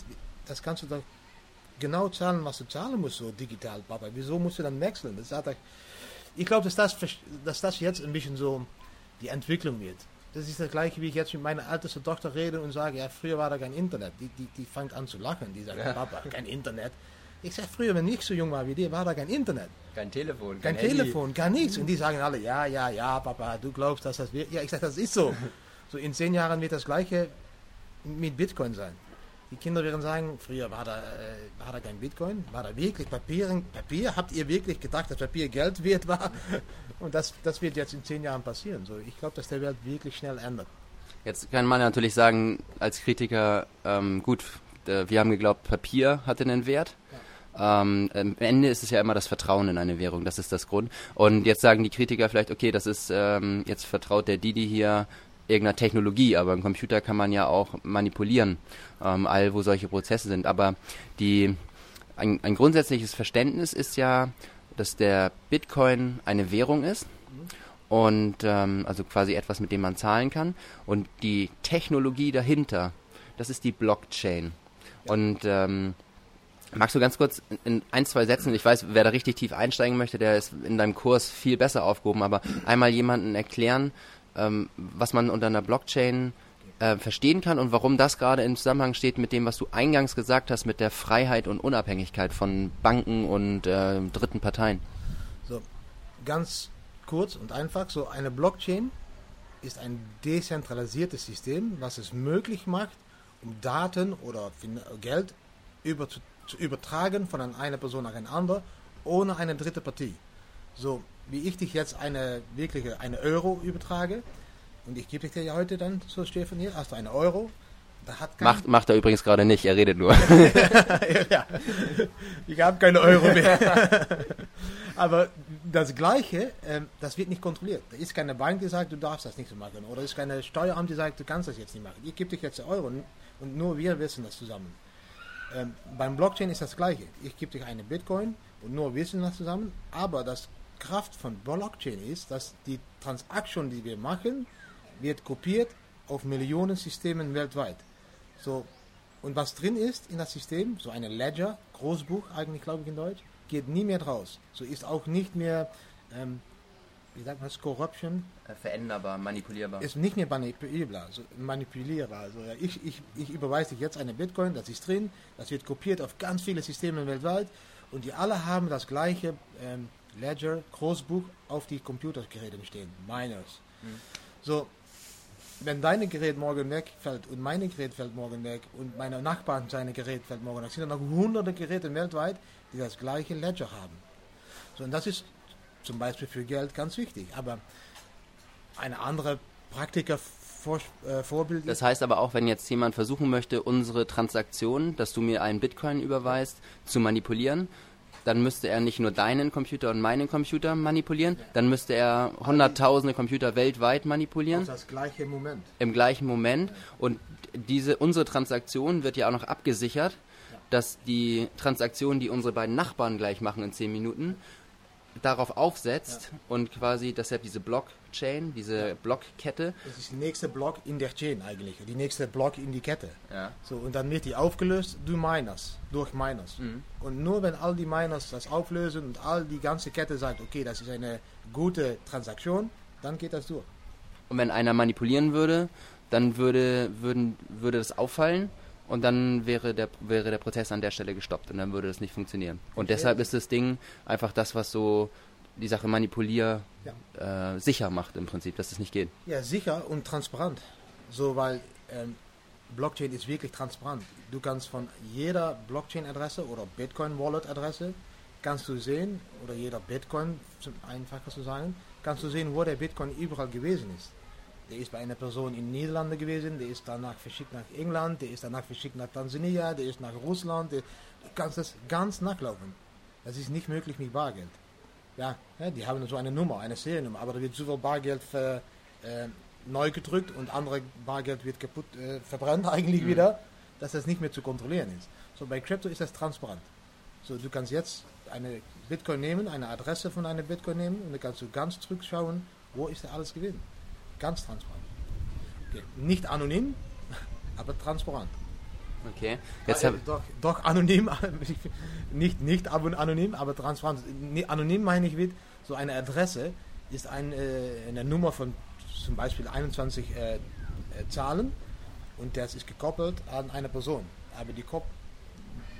das kannst du doch genau zahlen, was du zahlen musst, so digital, Papa. Wieso musst du dann wechseln? Das hat, ich glaube, dass das, dass das jetzt ein bisschen so die Entwicklung wird. Das ist das gleiche, wie ich jetzt mit meiner ältesten Tochter rede und sage, ja, früher war da kein Internet. Die, die, die fängt an zu lachen. Die sagt, ja. Papa, kein Internet. Ich sage, früher, wenn ich so jung war wie dir, war da kein Internet. Kein Telefon, kein, kein Telefon, gar nichts. Und die sagen alle, ja, ja, ja, Papa, du glaubst, dass das wird. Ja, ich sage, das ist so. So in zehn Jahren wird das gleiche mit Bitcoin sein. Die Kinder werden sagen, früher war da, äh, war da kein Bitcoin, war da wirklich Papier, Papier? Habt ihr wirklich gedacht, dass Papier Geld wert war? (laughs) Und das, das wird jetzt in zehn Jahren passieren. So, ich glaube, dass der Welt wirklich schnell ändert. Jetzt kann man natürlich sagen, als Kritiker, ähm, gut, äh, wir haben geglaubt, Papier hatte einen Wert. Ähm, am Ende ist es ja immer das Vertrauen in eine Währung, das ist das Grund. Und jetzt sagen die Kritiker vielleicht, okay, das ist, ähm, jetzt vertraut der Didi hier irgendeiner Technologie, aber ein Computer kann man ja auch manipulieren, ähm, all wo solche Prozesse sind. Aber die, ein, ein grundsätzliches Verständnis ist ja, dass der Bitcoin eine Währung ist und ähm, also quasi etwas, mit dem man zahlen kann. Und die Technologie dahinter, das ist die Blockchain. Ja. Und ähm, magst du ganz kurz in ein, zwei Sätzen, ich weiß, wer da richtig tief einsteigen möchte, der ist in deinem Kurs viel besser aufgehoben, aber einmal jemanden erklären, ähm, was man unter einer Blockchain äh, verstehen kann und warum das gerade im Zusammenhang steht mit dem, was du eingangs gesagt hast, mit der Freiheit und Unabhängigkeit von Banken und äh, dritten Parteien. So, ganz kurz und einfach, so eine Blockchain ist ein dezentralisiertes System, was es möglich macht, um Daten oder Geld über, zu, zu übertragen von einer Person nach einer andere, ohne eine dritte Partie. So, wie ich dich jetzt eine wirkliche eine Euro übertrage, und ich gebe dir ja heute dann so Stefan hier, hast du eine Euro, da hat macht, macht er übrigens gerade nicht, er redet nur. (laughs) ja, ich habe keine Euro mehr. (laughs) Aber das Gleiche, ähm, das wird nicht kontrolliert. Da ist keine Bank, die sagt, du darfst das nicht machen. Oder ist keine Steueramt, die sagt, du kannst das jetzt nicht machen. Ich gebe dir jetzt Euro und nur wir wissen das zusammen. Ähm, beim Blockchain ist das Gleiche. Ich gebe dir eine Bitcoin und nur wir wissen das zusammen. Aber das Kraft von Blockchain ist, dass die Transaktion, die wir machen, wird kopiert auf Millionen Systemen weltweit. So, und was drin ist in das System, so eine Ledger, Großbuch eigentlich, glaube ich in Deutsch, geht nie mehr raus. So ist auch nicht mehr ähm, wie sagt man das, Corruption, Äh, veränderbar, manipulierbar. ist nicht mehr manipulierbar, also manipulierbar. Also ich, ich, ich überweise dir jetzt eine Bitcoin, das ist drin, das wird kopiert auf ganz viele Systeme weltweit und die alle haben das gleiche ähm, Ledger, Großbuch auf die Computergeräte stehen, Miners. So, wenn dein Gerät morgen wegfällt und mein Gerät fällt morgen weg und meine Nachbarn seine Gerät fällt morgen weg, sind dann noch hunderte Geräte weltweit, die das gleiche Ledger haben. So, und das ist zum Beispiel für Geld ganz wichtig. Aber eine andere Praktiker vor, äh, Vorbild Das heißt aber auch, wenn jetzt jemand versuchen möchte, unsere Transaktion, dass du mir einen Bitcoin überweist, zu manipulieren, dann müsste er nicht nur deinen Computer und meinen Computer manipulieren, dann müsste er hunderttausende Computer weltweit manipulieren ist das gleiche Moment. im gleichen Moment und diese unsere Transaktion wird ja auch noch abgesichert, dass die Transaktion, die unsere beiden Nachbarn gleich machen in 10 Minuten, darauf aufsetzt und quasi deshalb diese Blockchain, diese Blockkette, Das ist der nächste Block in der Chain eigentlich, die nächste Block in die Kette. ja, So, und dann wird die aufgelöst durch Miners, durch Miners. Und nur wenn all die Miners das auflösen und all die ganze Kette sagt, okay, das ist eine gute Transaktion, dann geht das durch. Und wenn einer manipulieren würde, dann würde, würden, würde das auffallen und dann wäre der, wäre der Prozess an der Stelle gestoppt und dann würde das nicht funktionieren. Und deshalb ist das Ding einfach das, was so die Sache manipulier äh, sicher macht im Prinzip, dass es nicht geht. Ja, sicher und transparent. So, weil ähm, Blockchain ist wirklich transparent. Du kannst von jeder Blockchain-Adresse oder Bitcoin-Wallet-Adresse kannst du sehen, oder jeder Bitcoin, zum einfacher zu sagen, kannst du sehen, wo der Bitcoin überall gewesen ist. Der ist bei einer Person in den Niederlanden gewesen, der ist danach verschickt nach England, der ist danach verschickt nach Tansania, der ist nach Russland. Der, du kannst das ganz nachlaufen. Das ist nicht möglich mit Bargeld. Ja, die haben so eine Nummer, eine Seriennummer, aber da wird so viel Bargeld ver, äh, neu gedrückt und andere Bargeld wird kaputt, äh, verbrannt (laughs) eigentlich wieder, dass das nicht mehr zu kontrollieren ist. So bei Crypto ist das transparent. So du kannst jetzt eine Bitcoin nehmen, eine Adresse von einer Bitcoin nehmen und dann kannst du ganz zurückschauen, wo ist da alles gewesen. Ganz transparent. Okay. Nicht anonym, (laughs) aber transparent. Okay. Jetzt äh, doch, doch anonym, (laughs) nicht, nicht aber anonym, aber transparent. Anonym meine ich mit, so eine Adresse ist ein, äh, eine Nummer von zum Beispiel 21 äh, äh, Zahlen und das ist gekoppelt an eine Person. Aber die Kop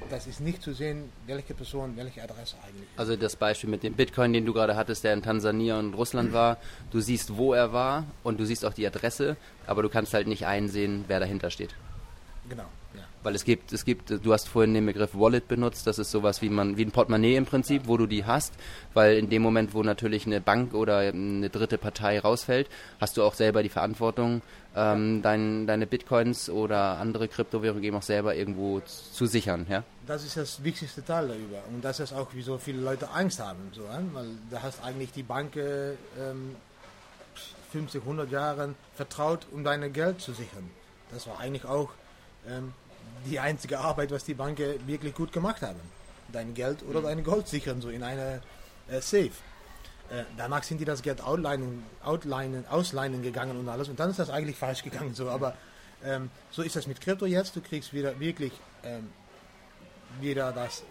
das ist nicht zu sehen, welche Person, welche Adresse eigentlich. ist. also das Beispiel mit dem Bitcoin, den du gerade hattest, der in Tansania und Russland war, du siehst, wo er war und du siehst auch die Adresse, aber du kannst halt nicht einsehen, wer dahinter steht. Genau. Weil es gibt, es gibt, du hast vorhin den Begriff Wallet benutzt, das ist sowas wie man, wie ein Portemonnaie im Prinzip, wo du die hast, weil in dem Moment, wo natürlich eine Bank oder eine dritte Partei rausfällt, hast du auch selber die Verantwortung, ähm, dein, deine Bitcoins oder andere Kryptowährungen eben auch selber irgendwo zu sichern, ja? Das ist das wichtigste Teil darüber. Und das ist auch, wieso viele Leute Angst haben. So? Weil da hast eigentlich die Bank äh, ähm, 50, 100 Jahre vertraut, um dein Geld zu sichern. Das war eigentlich auch ähm, die einzige Arbeit, was die Banken wirklich gut gemacht haben. Dein Geld oder dein Gold sichern, so in einer äh, Safe. Äh, danach sind die das Geld outleinen, outleinen, ausleinen gegangen und alles. Und dann ist das eigentlich falsch gegangen. So. Aber ähm, so ist das mit Krypto jetzt. Du kriegst wieder wirklich ähm, wieder das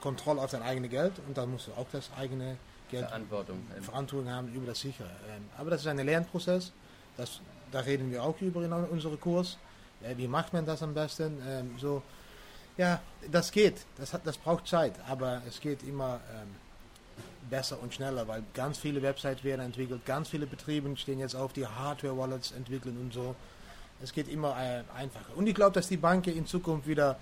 Kontrolle auf dein eigenes Geld und dann musst du auch das eigene Geld Verantwortung. Verantwortung haben über das Sichere. Ähm, aber das ist ein Lernprozess. Das, da reden wir auch über in unserem Kurs. Äh, wie macht man das am besten? Ähm, so, ja, das geht. Das, hat, das braucht Zeit, aber es geht immer ähm, besser und schneller, weil ganz viele Websites werden entwickelt, ganz viele Betriebe stehen jetzt auf, die Hardware-Wallets entwickeln und so. Es geht immer äh, einfacher. Und ich glaube, dass die Banken in Zukunft wieder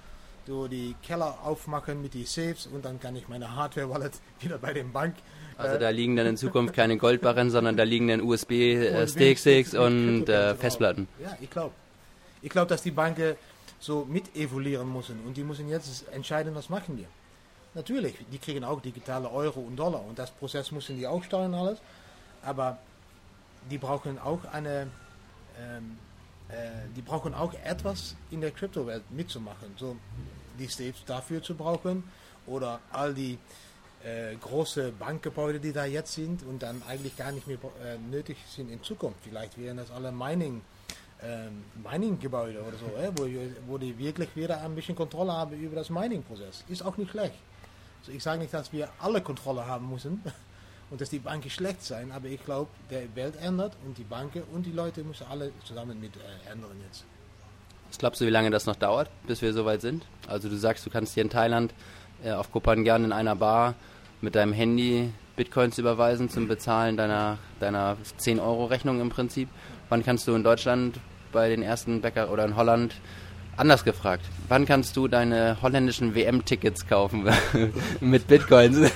so die Keller aufmachen mit die Safes und dann kann ich meine Hardware-Wallet (laughs) wieder bei der Bank Also äh, da liegen dann in Zukunft keine Goldbarren, sondern da liegen dann USB-Sticks und äh, Festplatten. Ja, ich glaube. Ich glaube, dass die Banken so mit evoluieren müssen und die müssen jetzt entscheiden, was machen wir. Natürlich, die kriegen auch digitale Euro und Dollar und das Prozess müssen die auch steuern alles, aber die brauchen auch eine, ähm, äh, die brauchen auch etwas in der Kryptowelt mitzumachen, so die States dafür zu brauchen oder all die äh, große Bankgebäude, die da jetzt sind und dann eigentlich gar nicht mehr äh, nötig sind in Zukunft. Vielleicht wären das alle Mining, ähm, Mining-Gebäude oder so, äh, wo, wo die wirklich wieder ein bisschen Kontrolle haben über das Mining-Prozess. Ist auch nicht schlecht. Also ich sage nicht, dass wir alle Kontrolle haben müssen (laughs) und dass die Banken schlecht sein. Aber ich glaube, der Welt ändert und die Banken und die Leute müssen alle zusammen mit äh, ändern jetzt. Was glaubst du, wie lange das noch dauert, bis wir soweit sind? Also du sagst, du kannst hier in Thailand äh, auf Kopangan in einer Bar mit deinem Handy Bitcoins überweisen zum Bezahlen deiner, deiner 10-Euro-Rechnung im Prinzip. Wann kannst du in Deutschland bei den ersten Bäcker oder in Holland anders gefragt, wann kannst du deine holländischen WM-Tickets kaufen (laughs) mit Bitcoins?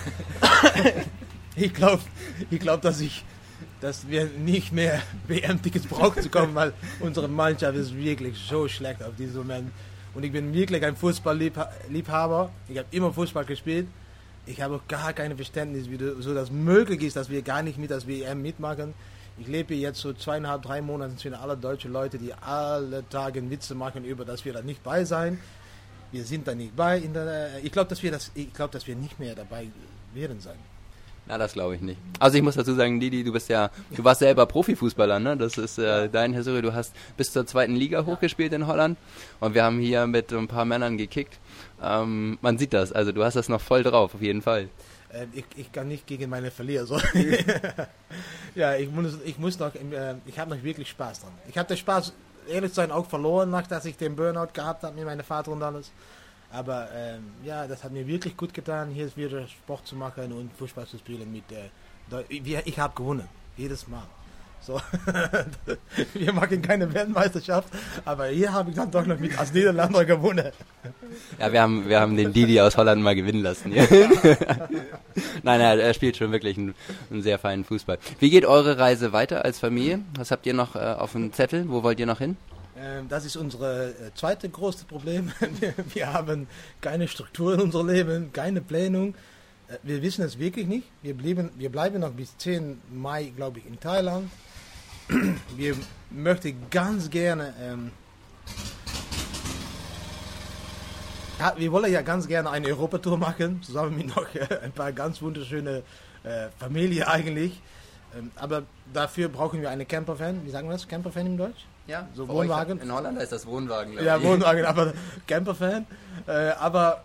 (laughs) ich glaube, ich glaub, dass dass wir nicht mehr (laughs) WM-Tickets brauchen zu kommen, weil unsere Mannschaft ist wirklich so schlecht auf diesem Moment. Und ich bin wirklich ein Fußballliebhaber. Ich habe immer Fußball gespielt. Ich habe gar kein Verständnis, wie so das möglich ist, dass wir gar nicht mit das WM mitmachen. Ich lebe jetzt so zweieinhalb, drei Monate zwischen alle deutschen Leute, die alle Tage Witze machen über, dass wir da nicht bei sein. Wir sind da nicht bei. Der, ich glaube, dass wir das, ich glaube, dass wir nicht mehr dabei werden sein. Na, das glaube ich nicht. Also ich muss dazu sagen, Didi, du bist ja, du warst selber Profifußballer, ne? Das ist äh, dein Historie. Du hast bis zur zweiten Liga hochgespielt in Holland und wir haben hier mit ein paar Männern gekickt. Ähm, man sieht das, also du hast das noch voll drauf, auf jeden Fall. Äh, ich, ich, kann nicht gegen meine Verlierer. So. (laughs) ja, ich muss, ich muss noch, äh, ich habe noch wirklich Spaß dran. Ich habe den Spaß, ehrlich zu sein, auch verloren, nachdem ich den Burnout gehabt habe mit meinem Vater und alles. Aber ähm, ja, das hat mir wirklich gut getan, hier wieder Sport zu machen und Fußball zu spielen. Mit, äh, ich habe gewonnen, jedes Mal. So. (laughs) wir machen keine Weltmeisterschaft, aber hier habe ich dann doch noch mit als Niederlander gewonnen. Ja, wir haben, wir haben den Didi aus Holland mal gewinnen lassen. (laughs) nein, nein, er spielt schon wirklich einen, einen, sehr feinen Fußball. Wie geht eure Reise weiter als Familie? Was habt ihr noch äh, auf dem Zettel? Wo wollt ihr noch hin? Ähm, das ist unser äh, zweite große Problem. (laughs) Wir haben keine Struktur in unserem Leben, keine Planung. Äh, wir wissen es wirklich nicht. Wir, blieben, wir bleiben noch bis 10 Mai, glaube ich, in Thailand. Wir möchten ganz gerne. Ähm, ja, wir wollen ja ganz gerne eine Europatour machen, zusammen mit noch äh, ein paar ganz wunderschöne äh, Familien eigentlich. Ähm, aber dafür brauchen wir eine Campervan. Wie sagen wir das? Campervan im Deutsch? Ja, so Wohnwagen. in Holland heißt das Wohnwagen, Ja, Wohnwagen, aber (laughs) Camperfan. Äh, aber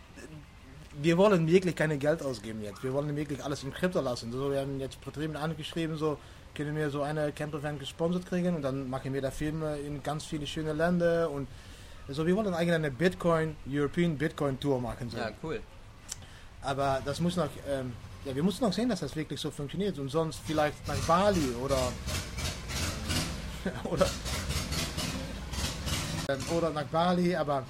wir wollen wirklich kein Geld ausgeben jetzt. Wir wollen wirklich alles in Krypto lassen. So, wir haben jetzt Betrieben angeschrieben, so können wir so eine Campervan gesponsert kriegen und dann machen wir da Filme in ganz viele schöne Länder und so wir wollen eigentlich eine Bitcoin, European Bitcoin Tour machen. So. Ja, cool. Aber das muss noch, ähm, ja, wir müssen noch sehen, dass das wirklich so funktioniert und sonst vielleicht nach Bali oder (laughs) oder ähm, oder nach Bali, aber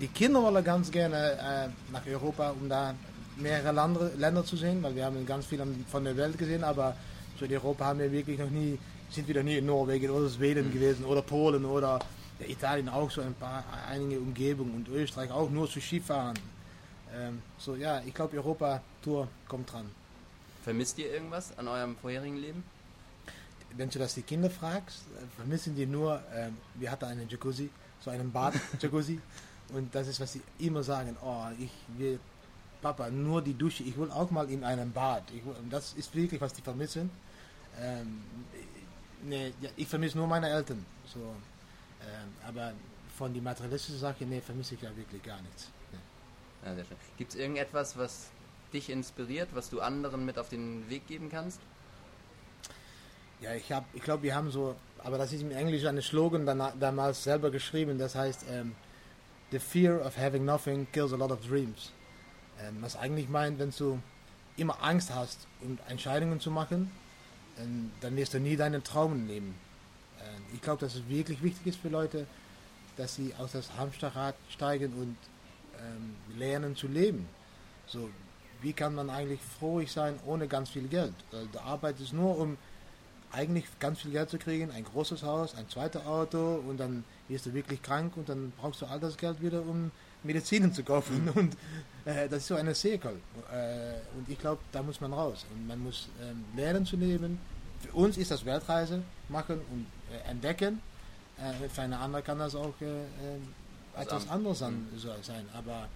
die Kinder wollen ganz gerne äh, nach Europa, um da mehrere Länder, Länder zu sehen, weil wir haben ganz viel von der Welt gesehen, aber in Europa haben wir wirklich noch nie, sind wir noch nie in Norwegen oder Schweden mhm. gewesen oder Polen oder ja, Italien auch so ein paar, einige Umgebungen und Österreich auch nur zu Skifahren. Ähm, so ja, ich glaube Europa-Tour kommt dran. Vermisst ihr irgendwas an eurem vorherigen Leben? Wenn du das die Kinder fragst, äh, vermissen die nur, äh, wir hatten einen Jacuzzi, so einem Bad, Jacuzzi. (laughs) Und das ist, was sie immer sagen, oh, ich will, Papa, nur die Dusche, ich will auch mal in einem Bad. Ich, das ist wirklich, was die vermissen. Ähm, nee, ja, ich vermisse nur meine Eltern. So, ähm, aber von den materialistischen Sachen, nee, vermisse ich ja wirklich gar nichts. Nee. Ja, Gibt es irgendetwas, was dich inspiriert, was du anderen mit auf den Weg geben kannst? Ja, ich, ich glaube, wir haben so aber das ist im Englischen ein Slogan damals selber geschrieben, das heißt, ähm, The fear of having nothing kills a lot of dreams. Ähm, was eigentlich meint, wenn du immer Angst hast, um Entscheidungen zu machen, dann wirst du nie deinen Traum nehmen. Ähm, ich glaube, dass es wirklich wichtig ist für Leute, dass sie aus das Hamsterrad steigen und ähm, lernen zu leben. So, wie kann man eigentlich froh sein ohne ganz viel Geld? Weil die Arbeit ist nur um eigentlich ganz viel Geld zu kriegen, ein großes Haus, ein zweites Auto und dann wirst du wirklich krank und dann brauchst du all das Geld wieder, um Medizinen zu kaufen. Mhm. Und äh, das ist so eine Circle. Äh, und ich glaube, da muss man raus. Und man muss ähm, lernen zu leben. Für uns ist das Weltreise machen und äh, entdecken. Äh, für eine andere kann das auch äh, äh, etwas anderes sein, mhm. sein. Aber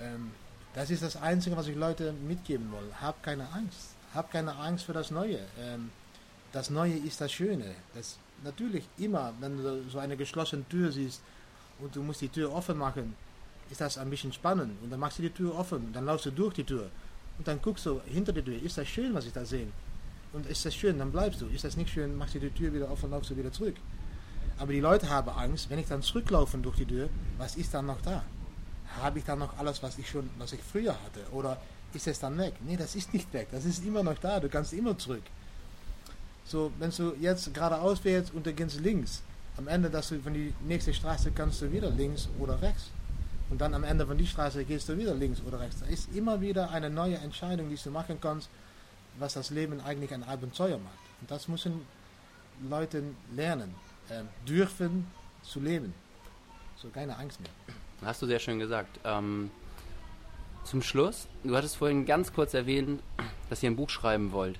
ähm, das ist das Einzige, was ich Leute mitgeben will. Hab keine Angst. Hab keine Angst für das Neue. Ähm, das Neue ist das Schöne. Das natürlich immer, wenn du so eine geschlossene Tür siehst und du musst die Tür offen machen, ist das ein bisschen spannend. Und dann machst du die Tür offen, dann laufst du durch die Tür. Und dann guckst du hinter der Tür, ist das schön, was ich da sehe? Und ist das schön, dann bleibst du. Ist das nicht schön, machst du die Tür wieder auf und laufst du wieder zurück. Aber die Leute haben Angst, wenn ich dann zurücklaufe durch die Tür, was ist dann noch da? Habe ich dann noch alles, was ich schon, was ich früher hatte? Oder ist es dann weg? Nee, das ist nicht weg. Das ist immer noch da. Du kannst immer zurück. So, wenn du jetzt geradeaus fährst und dann gehst links, am Ende, dass du von die nächste Straße kannst du wieder links oder rechts. Und dann am Ende von die Straße gehst du wieder links oder rechts. Da ist immer wieder eine neue Entscheidung, die du machen kannst, was das Leben eigentlich ein Abenteuer macht. Und das müssen Leute lernen, äh, dürfen zu leben. So keine Angst mehr. Hast du sehr schön gesagt. Ähm, zum Schluss, du hattest vorhin ganz kurz erwähnt, dass ihr ein Buch schreiben wollt.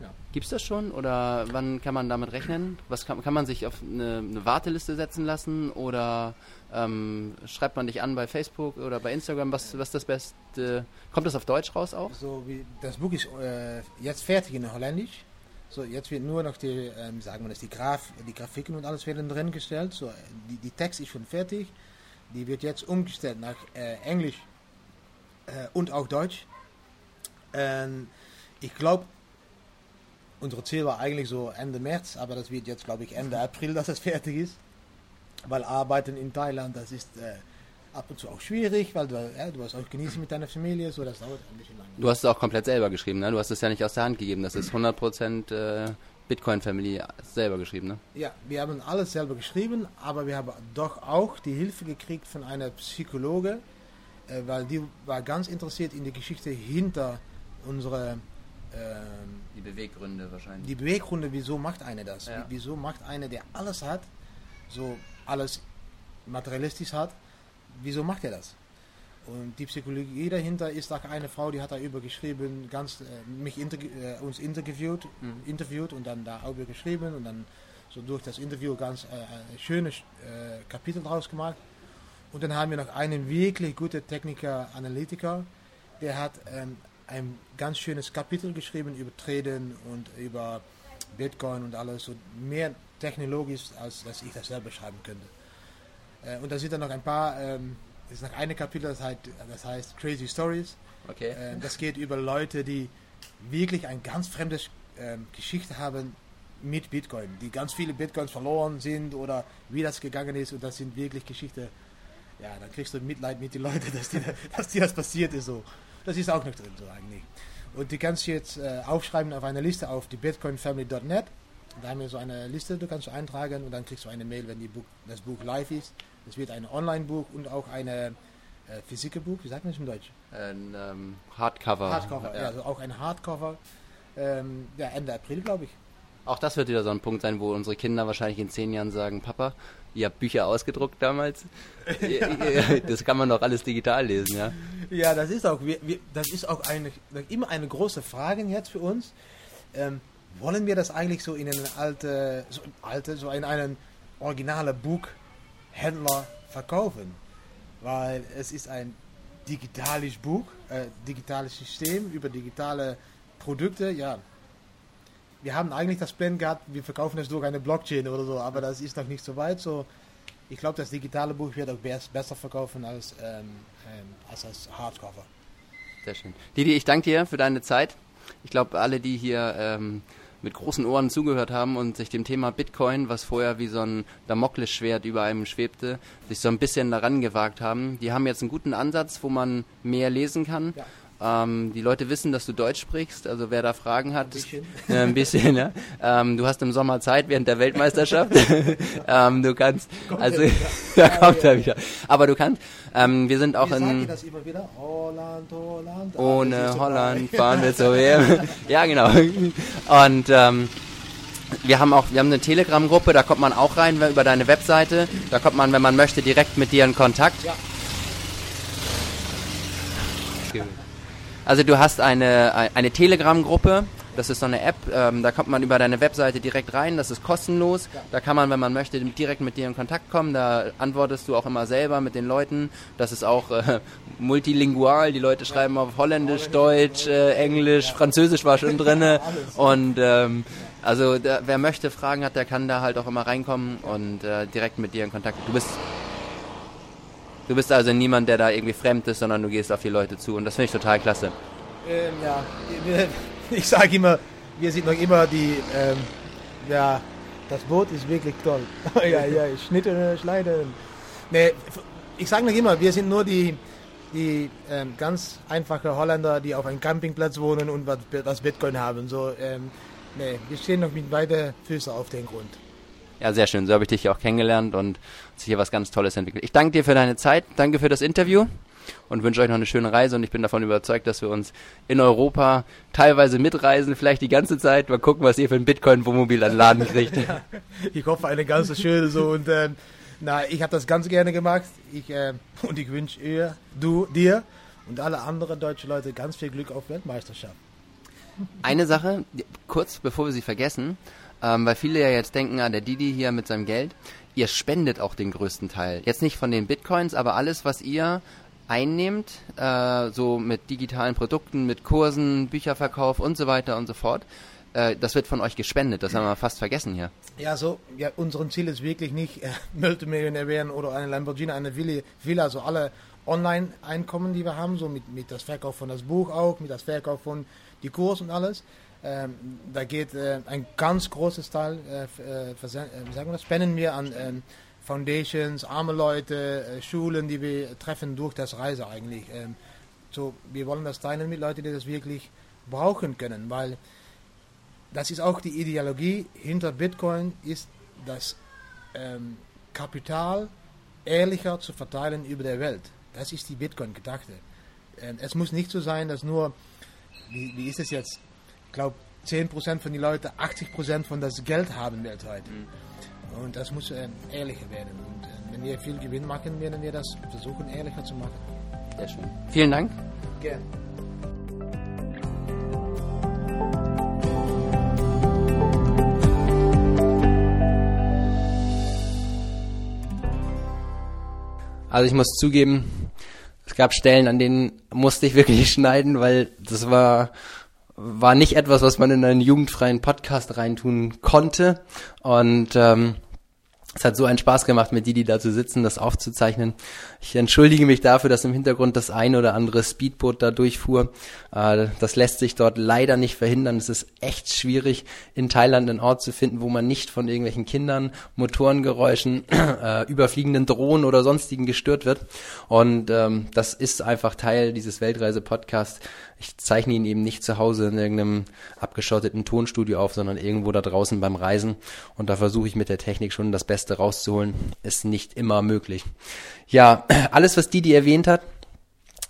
Ja. Gibt es das schon oder wann kann man damit rechnen? Was kann, kann man sich auf eine, eine Warteliste setzen lassen oder ähm, schreibt man dich an bei Facebook oder bei Instagram? Was, was das Beste? Kommt das auf Deutsch raus auch? So wie, das Buch ist äh, jetzt fertig in Holländisch. So, jetzt wird nur noch die, ähm, sagen wir das, die, Graf, die Grafiken und alles werden drin gestellt. So, die, die Text ist schon fertig. Die wird jetzt umgestellt nach äh, Englisch äh, und auch Deutsch. Ähm, ich glaube, unser Ziel war eigentlich so Ende März, aber das wird jetzt, glaube ich, Ende (laughs) April, dass es fertig ist. Weil Arbeiten in Thailand, das ist äh, ab und zu auch schwierig, weil du, ja, du hast auch genießen mit deiner Familie, so das dauert ein bisschen lang. Du hast es auch komplett selber geschrieben, ne? Du hast es ja nicht aus der Hand gegeben. Das ist 100% äh, Bitcoin Family selber geschrieben, ne? Ja, wir haben alles selber geschrieben, aber wir haben doch auch die Hilfe gekriegt von einer Psychologe, äh, weil die war ganz interessiert in die Geschichte hinter unserer ähm, Die Beweggründe wahrscheinlich. die Beweggründe, wieso macht einer das? Ja. Wie- Wieso macht einer, der alles hat, so alles materialistisch hat, wieso macht er das? Und die Psychologie dahinter ist auch eine Frau, die hat darüber geschrieben, ganz äh, mich interview, äh, uns interviewt, interviewt und dann darüber geschrieben und dann so durch das Interview ganz äh, ein schönes äh, Kapitel draus gemacht. Und dann haben wir noch einen wirklich guten Techniker, Analytiker, der hat ähm, ein ganz schönes Kapitel geschrieben über Traden und über Bitcoin und alles, so mehr technologisch, als dass ich das selber schreiben könnte. Äh, und da sind dann noch ein paar, ähm, es ist noch eine Kapitel, das heißt, das heißt Crazy Stories. Okay. Äh, das geht über Leute, die wirklich ein ganz fremdes ähm, Geschichte haben mit Bitcoin, die ganz viele Bitcoins verloren sind oder wie das gegangen ist und das sind wirklich Geschichten. Ja, dann kriegst du Mitleid mit den Leuten, (laughs) dass, die, dass dir das passiert ist so. Das ist auch noch drin so eigentlich. Und die kannst du jetzt äh, aufschreiben auf eine Liste auf die bitcoinfamily.net. Da haben wir so eine Liste, du kannst eintragen und dann kriegst du eine Mail, wenn Buch, das Buch live ist. Es wird ein Online-Buch und auch eine äh, physische Buch, wie sagt man das im Deutsch? Ein ähm, Hardcover. Hardcover, ja, also auch ein Hardcover. Ähm, ja, Ende April, glaube ich. Auch das wird wieder so ein Punkt sein, wo unsere Kinder wahrscheinlich in zehn Jahren sagen, Papa, ihr habt Bücher ausgedruckt damals. (laughs) das kann man doch alles digital lesen, ja. Ja, das ist auch, wir, wir, das ist auch eine, immer eine große Frage jetzt für uns. Ähm, wollen wir das eigentlich so in einen alte, so, alte, so in einen originalen Buchhändler verkaufen? Weil es ist ein digitales Buch, äh, digitales System über digitale Produkte, ja. Wir haben eigentlich das Plan gehabt, wir verkaufen es durch eine Blockchain oder so, aber das ist noch nicht so weit. So, ich glaube, das digitale Buch wird auch besser verkaufen als, ähm, ähm, als das Hardcover. Sehr schön. Didi, ich danke dir für deine Zeit. Ich glaube, alle, die hier ähm, mit großen Ohren zugehört haben und sich dem Thema Bitcoin, was vorher wie so ein Damoklesschwert über einem schwebte, sich so ein bisschen daran gewagt haben, die haben jetzt einen guten Ansatz, wo man mehr lesen kann. Ja. Ähm, die Leute wissen, dass du Deutsch sprichst, also wer da Fragen hat, Ein bisschen. (laughs) äh, ein bisschen, ja. Ähm, du hast im Sommer Zeit während der Weltmeisterschaft. (laughs) ähm, du kannst, also (laughs) da kommt er wieder. Aber du kannst, ähm, wir sind auch Wir in das immer wieder, Holland, Holland. Ah, ohne. Holland fahren wir zur WM. ja, genau. Und ähm, wir haben auch, wir haben eine Telegram-Gruppe, da kommt man auch rein über deine Webseite. Da kommt man, wenn man möchte, direkt mit dir in Kontakt. Ja. Also du hast eine, eine Telegram-Gruppe, das ist so eine App, ähm, da kommt man über deine Webseite direkt rein, das ist kostenlos. Da kann man, wenn man möchte, direkt mit dir in Kontakt kommen. Da antwortest du auch immer selber mit den Leuten. Das ist auch äh, (laughs) multilingual, die Leute schreiben auf Holländisch, Deutsch, äh, Englisch, Französisch war schon drinne. (laughs) Und ähm, also da, wer möchte, Fragen hat, der kann da halt auch immer reinkommen und äh, direkt mit dir in Kontakt. Du bist Du bist also niemand, der da irgendwie fremd ist, sondern du gehst auf die Leute zu und das finde ich total klasse. Ähm, ja, (laughs) ich sage immer, wir sind noch immer die, ähm, ja, das Boot ist wirklich toll. (laughs) ja, (laughs) ja, Schnitten, Schneiden. Nee, ich sage noch immer, wir sind nur die, die ähm, ganz einfache Holländer, die auf einem Campingplatz wohnen und was, was Bitcoin haben. So, ähm, nee, wir stehen noch mit beiden Füßen auf dem Grund. Ja, sehr schön. So habe ich dich auch kennengelernt und sich hier was ganz Tolles entwickelt. Ich danke dir für deine Zeit, danke für das Interview und wünsche euch noch eine schöne Reise und ich bin davon überzeugt, dass wir uns in Europa teilweise mitreisen, vielleicht die ganze Zeit. Mal gucken, was ihr für ein Bitcoin-Wohnmobil an Laden kriegt. ja, (laughs) ich hoffe, eine ganz schöne so und ähm, na, ich habe das ganz gerne gemacht. Ich, äh, (laughs) und ich wünsche ihr, du, dir und alle anderen deutschen Leute ganz viel Glück auf Weltmeisterschaft. Eine Sache, kurz bevor wir sie vergessen, ähm, weil viele ja jetzt denken, ah, der Didi hier mit seinem Geld, ihr spendet auch den größten Teil. Jetzt nicht von den Bitcoins, aber alles, was ihr einnehmt, äh, so mit digitalen Produkten, mit Kursen, Bücherverkauf und so weiter und so fort, äh, das wird von euch gespendet. Das haben wir fast vergessen hier. Ja, so, ja, unser Ziel ist wirklich nicht äh, (laughs) Multimillionär werden oder eine Lamborghini, eine Villa, Villa so alle Online-Einkommen, die wir haben, so mit, mit das Verkauf von das Buch auch, mit das Verkauf von die Kurs und alles. Ähm, da geht äh, ein ganz großes Teil, äh, äh, äh sagen wir das, spenden wir an ähm, Foundations, arme Leute, äh, Schulen, die wir treffen durch das Reise eigentlich. Ähm, so, wir wollen das teilen mit Leuten, die das wirklich brauchen können, weil das ist auch die Ideologie hinter Bitcoin, ist das ähm, Kapital ehrlicher zu verteilen über der Welt. Das ist die Bitcoin-Gedachte. Ähm, es muss nicht so sein, dass nur, wie, wie ist es jetzt? Ich glaube, 10% von den Leuten 80% von das Geld haben weltweit. Mhm. Und das muss äh, ehrlicher werden. Und äh, wenn wir viel Gewinn machen, werden wir das versuchen, ehrlicher zu machen. Sehr schön. Vielen Dank. Gerne. Also ich muss zugeben, es gab Stellen, an denen musste ich wirklich (laughs) schneiden, weil das war war nicht etwas, was man in einen jugendfreien Podcast reintun konnte. Und ähm, es hat so einen Spaß gemacht, mit Didi da zu sitzen, das aufzuzeichnen. Ich entschuldige mich dafür, dass im Hintergrund das ein oder andere Speedboot da durchfuhr. Äh, das lässt sich dort leider nicht verhindern. Es ist echt schwierig, in Thailand einen Ort zu finden, wo man nicht von irgendwelchen Kindern, Motorengeräuschen, (clears throat) äh, überfliegenden Drohnen oder sonstigen gestört wird. Und ähm, das ist einfach Teil dieses Weltreise-Podcasts. Ich zeichne ihn eben nicht zu Hause in irgendeinem abgeschotteten Tonstudio auf, sondern irgendwo da draußen beim Reisen. Und da versuche ich mit der Technik schon das Beste rauszuholen, ist nicht immer möglich. Ja, (clears throat) alles, was Didi erwähnt hat,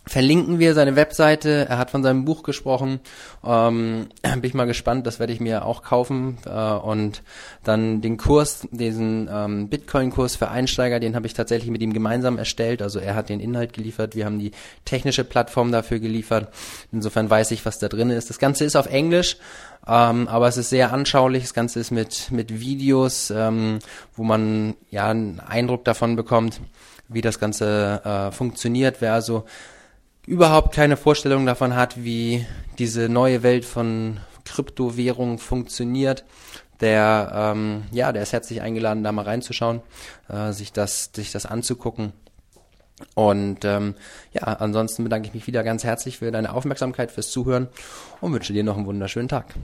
verlinken wir seine Webseite. Er hat von seinem Buch gesprochen. Ähm, (clears throat) bin ich mal gespannt, das werde ich mir auch kaufen. Äh, und dann den Kurs, diesen ähm, Bitcoin-Kurs für Einsteiger, den habe ich tatsächlich mit ihm gemeinsam erstellt. Also er hat den Inhalt geliefert, wir haben die technische Plattform dafür geliefert. Insofern weiß ich, was da drin ist. Das Ganze ist auf Englisch. Ähm, aber es ist sehr anschaulich. Das Ganze ist mit, mit Videos, ähm, wo man ja einen Eindruck davon bekommt, wie das Ganze äh, funktioniert. Wer also überhaupt keine Vorstellung davon hat, wie diese neue Welt von Kryptowährungen funktioniert, der, ähm, ja, der ist herzlich eingeladen, da mal reinzuschauen, äh, sich das, sich das anzugucken. Und ähm, ja, ansonsten bedanke ich mich wieder ganz herzlich für deine Aufmerksamkeit, fürs Zuhören und wünsche dir noch einen wunderschönen Tag.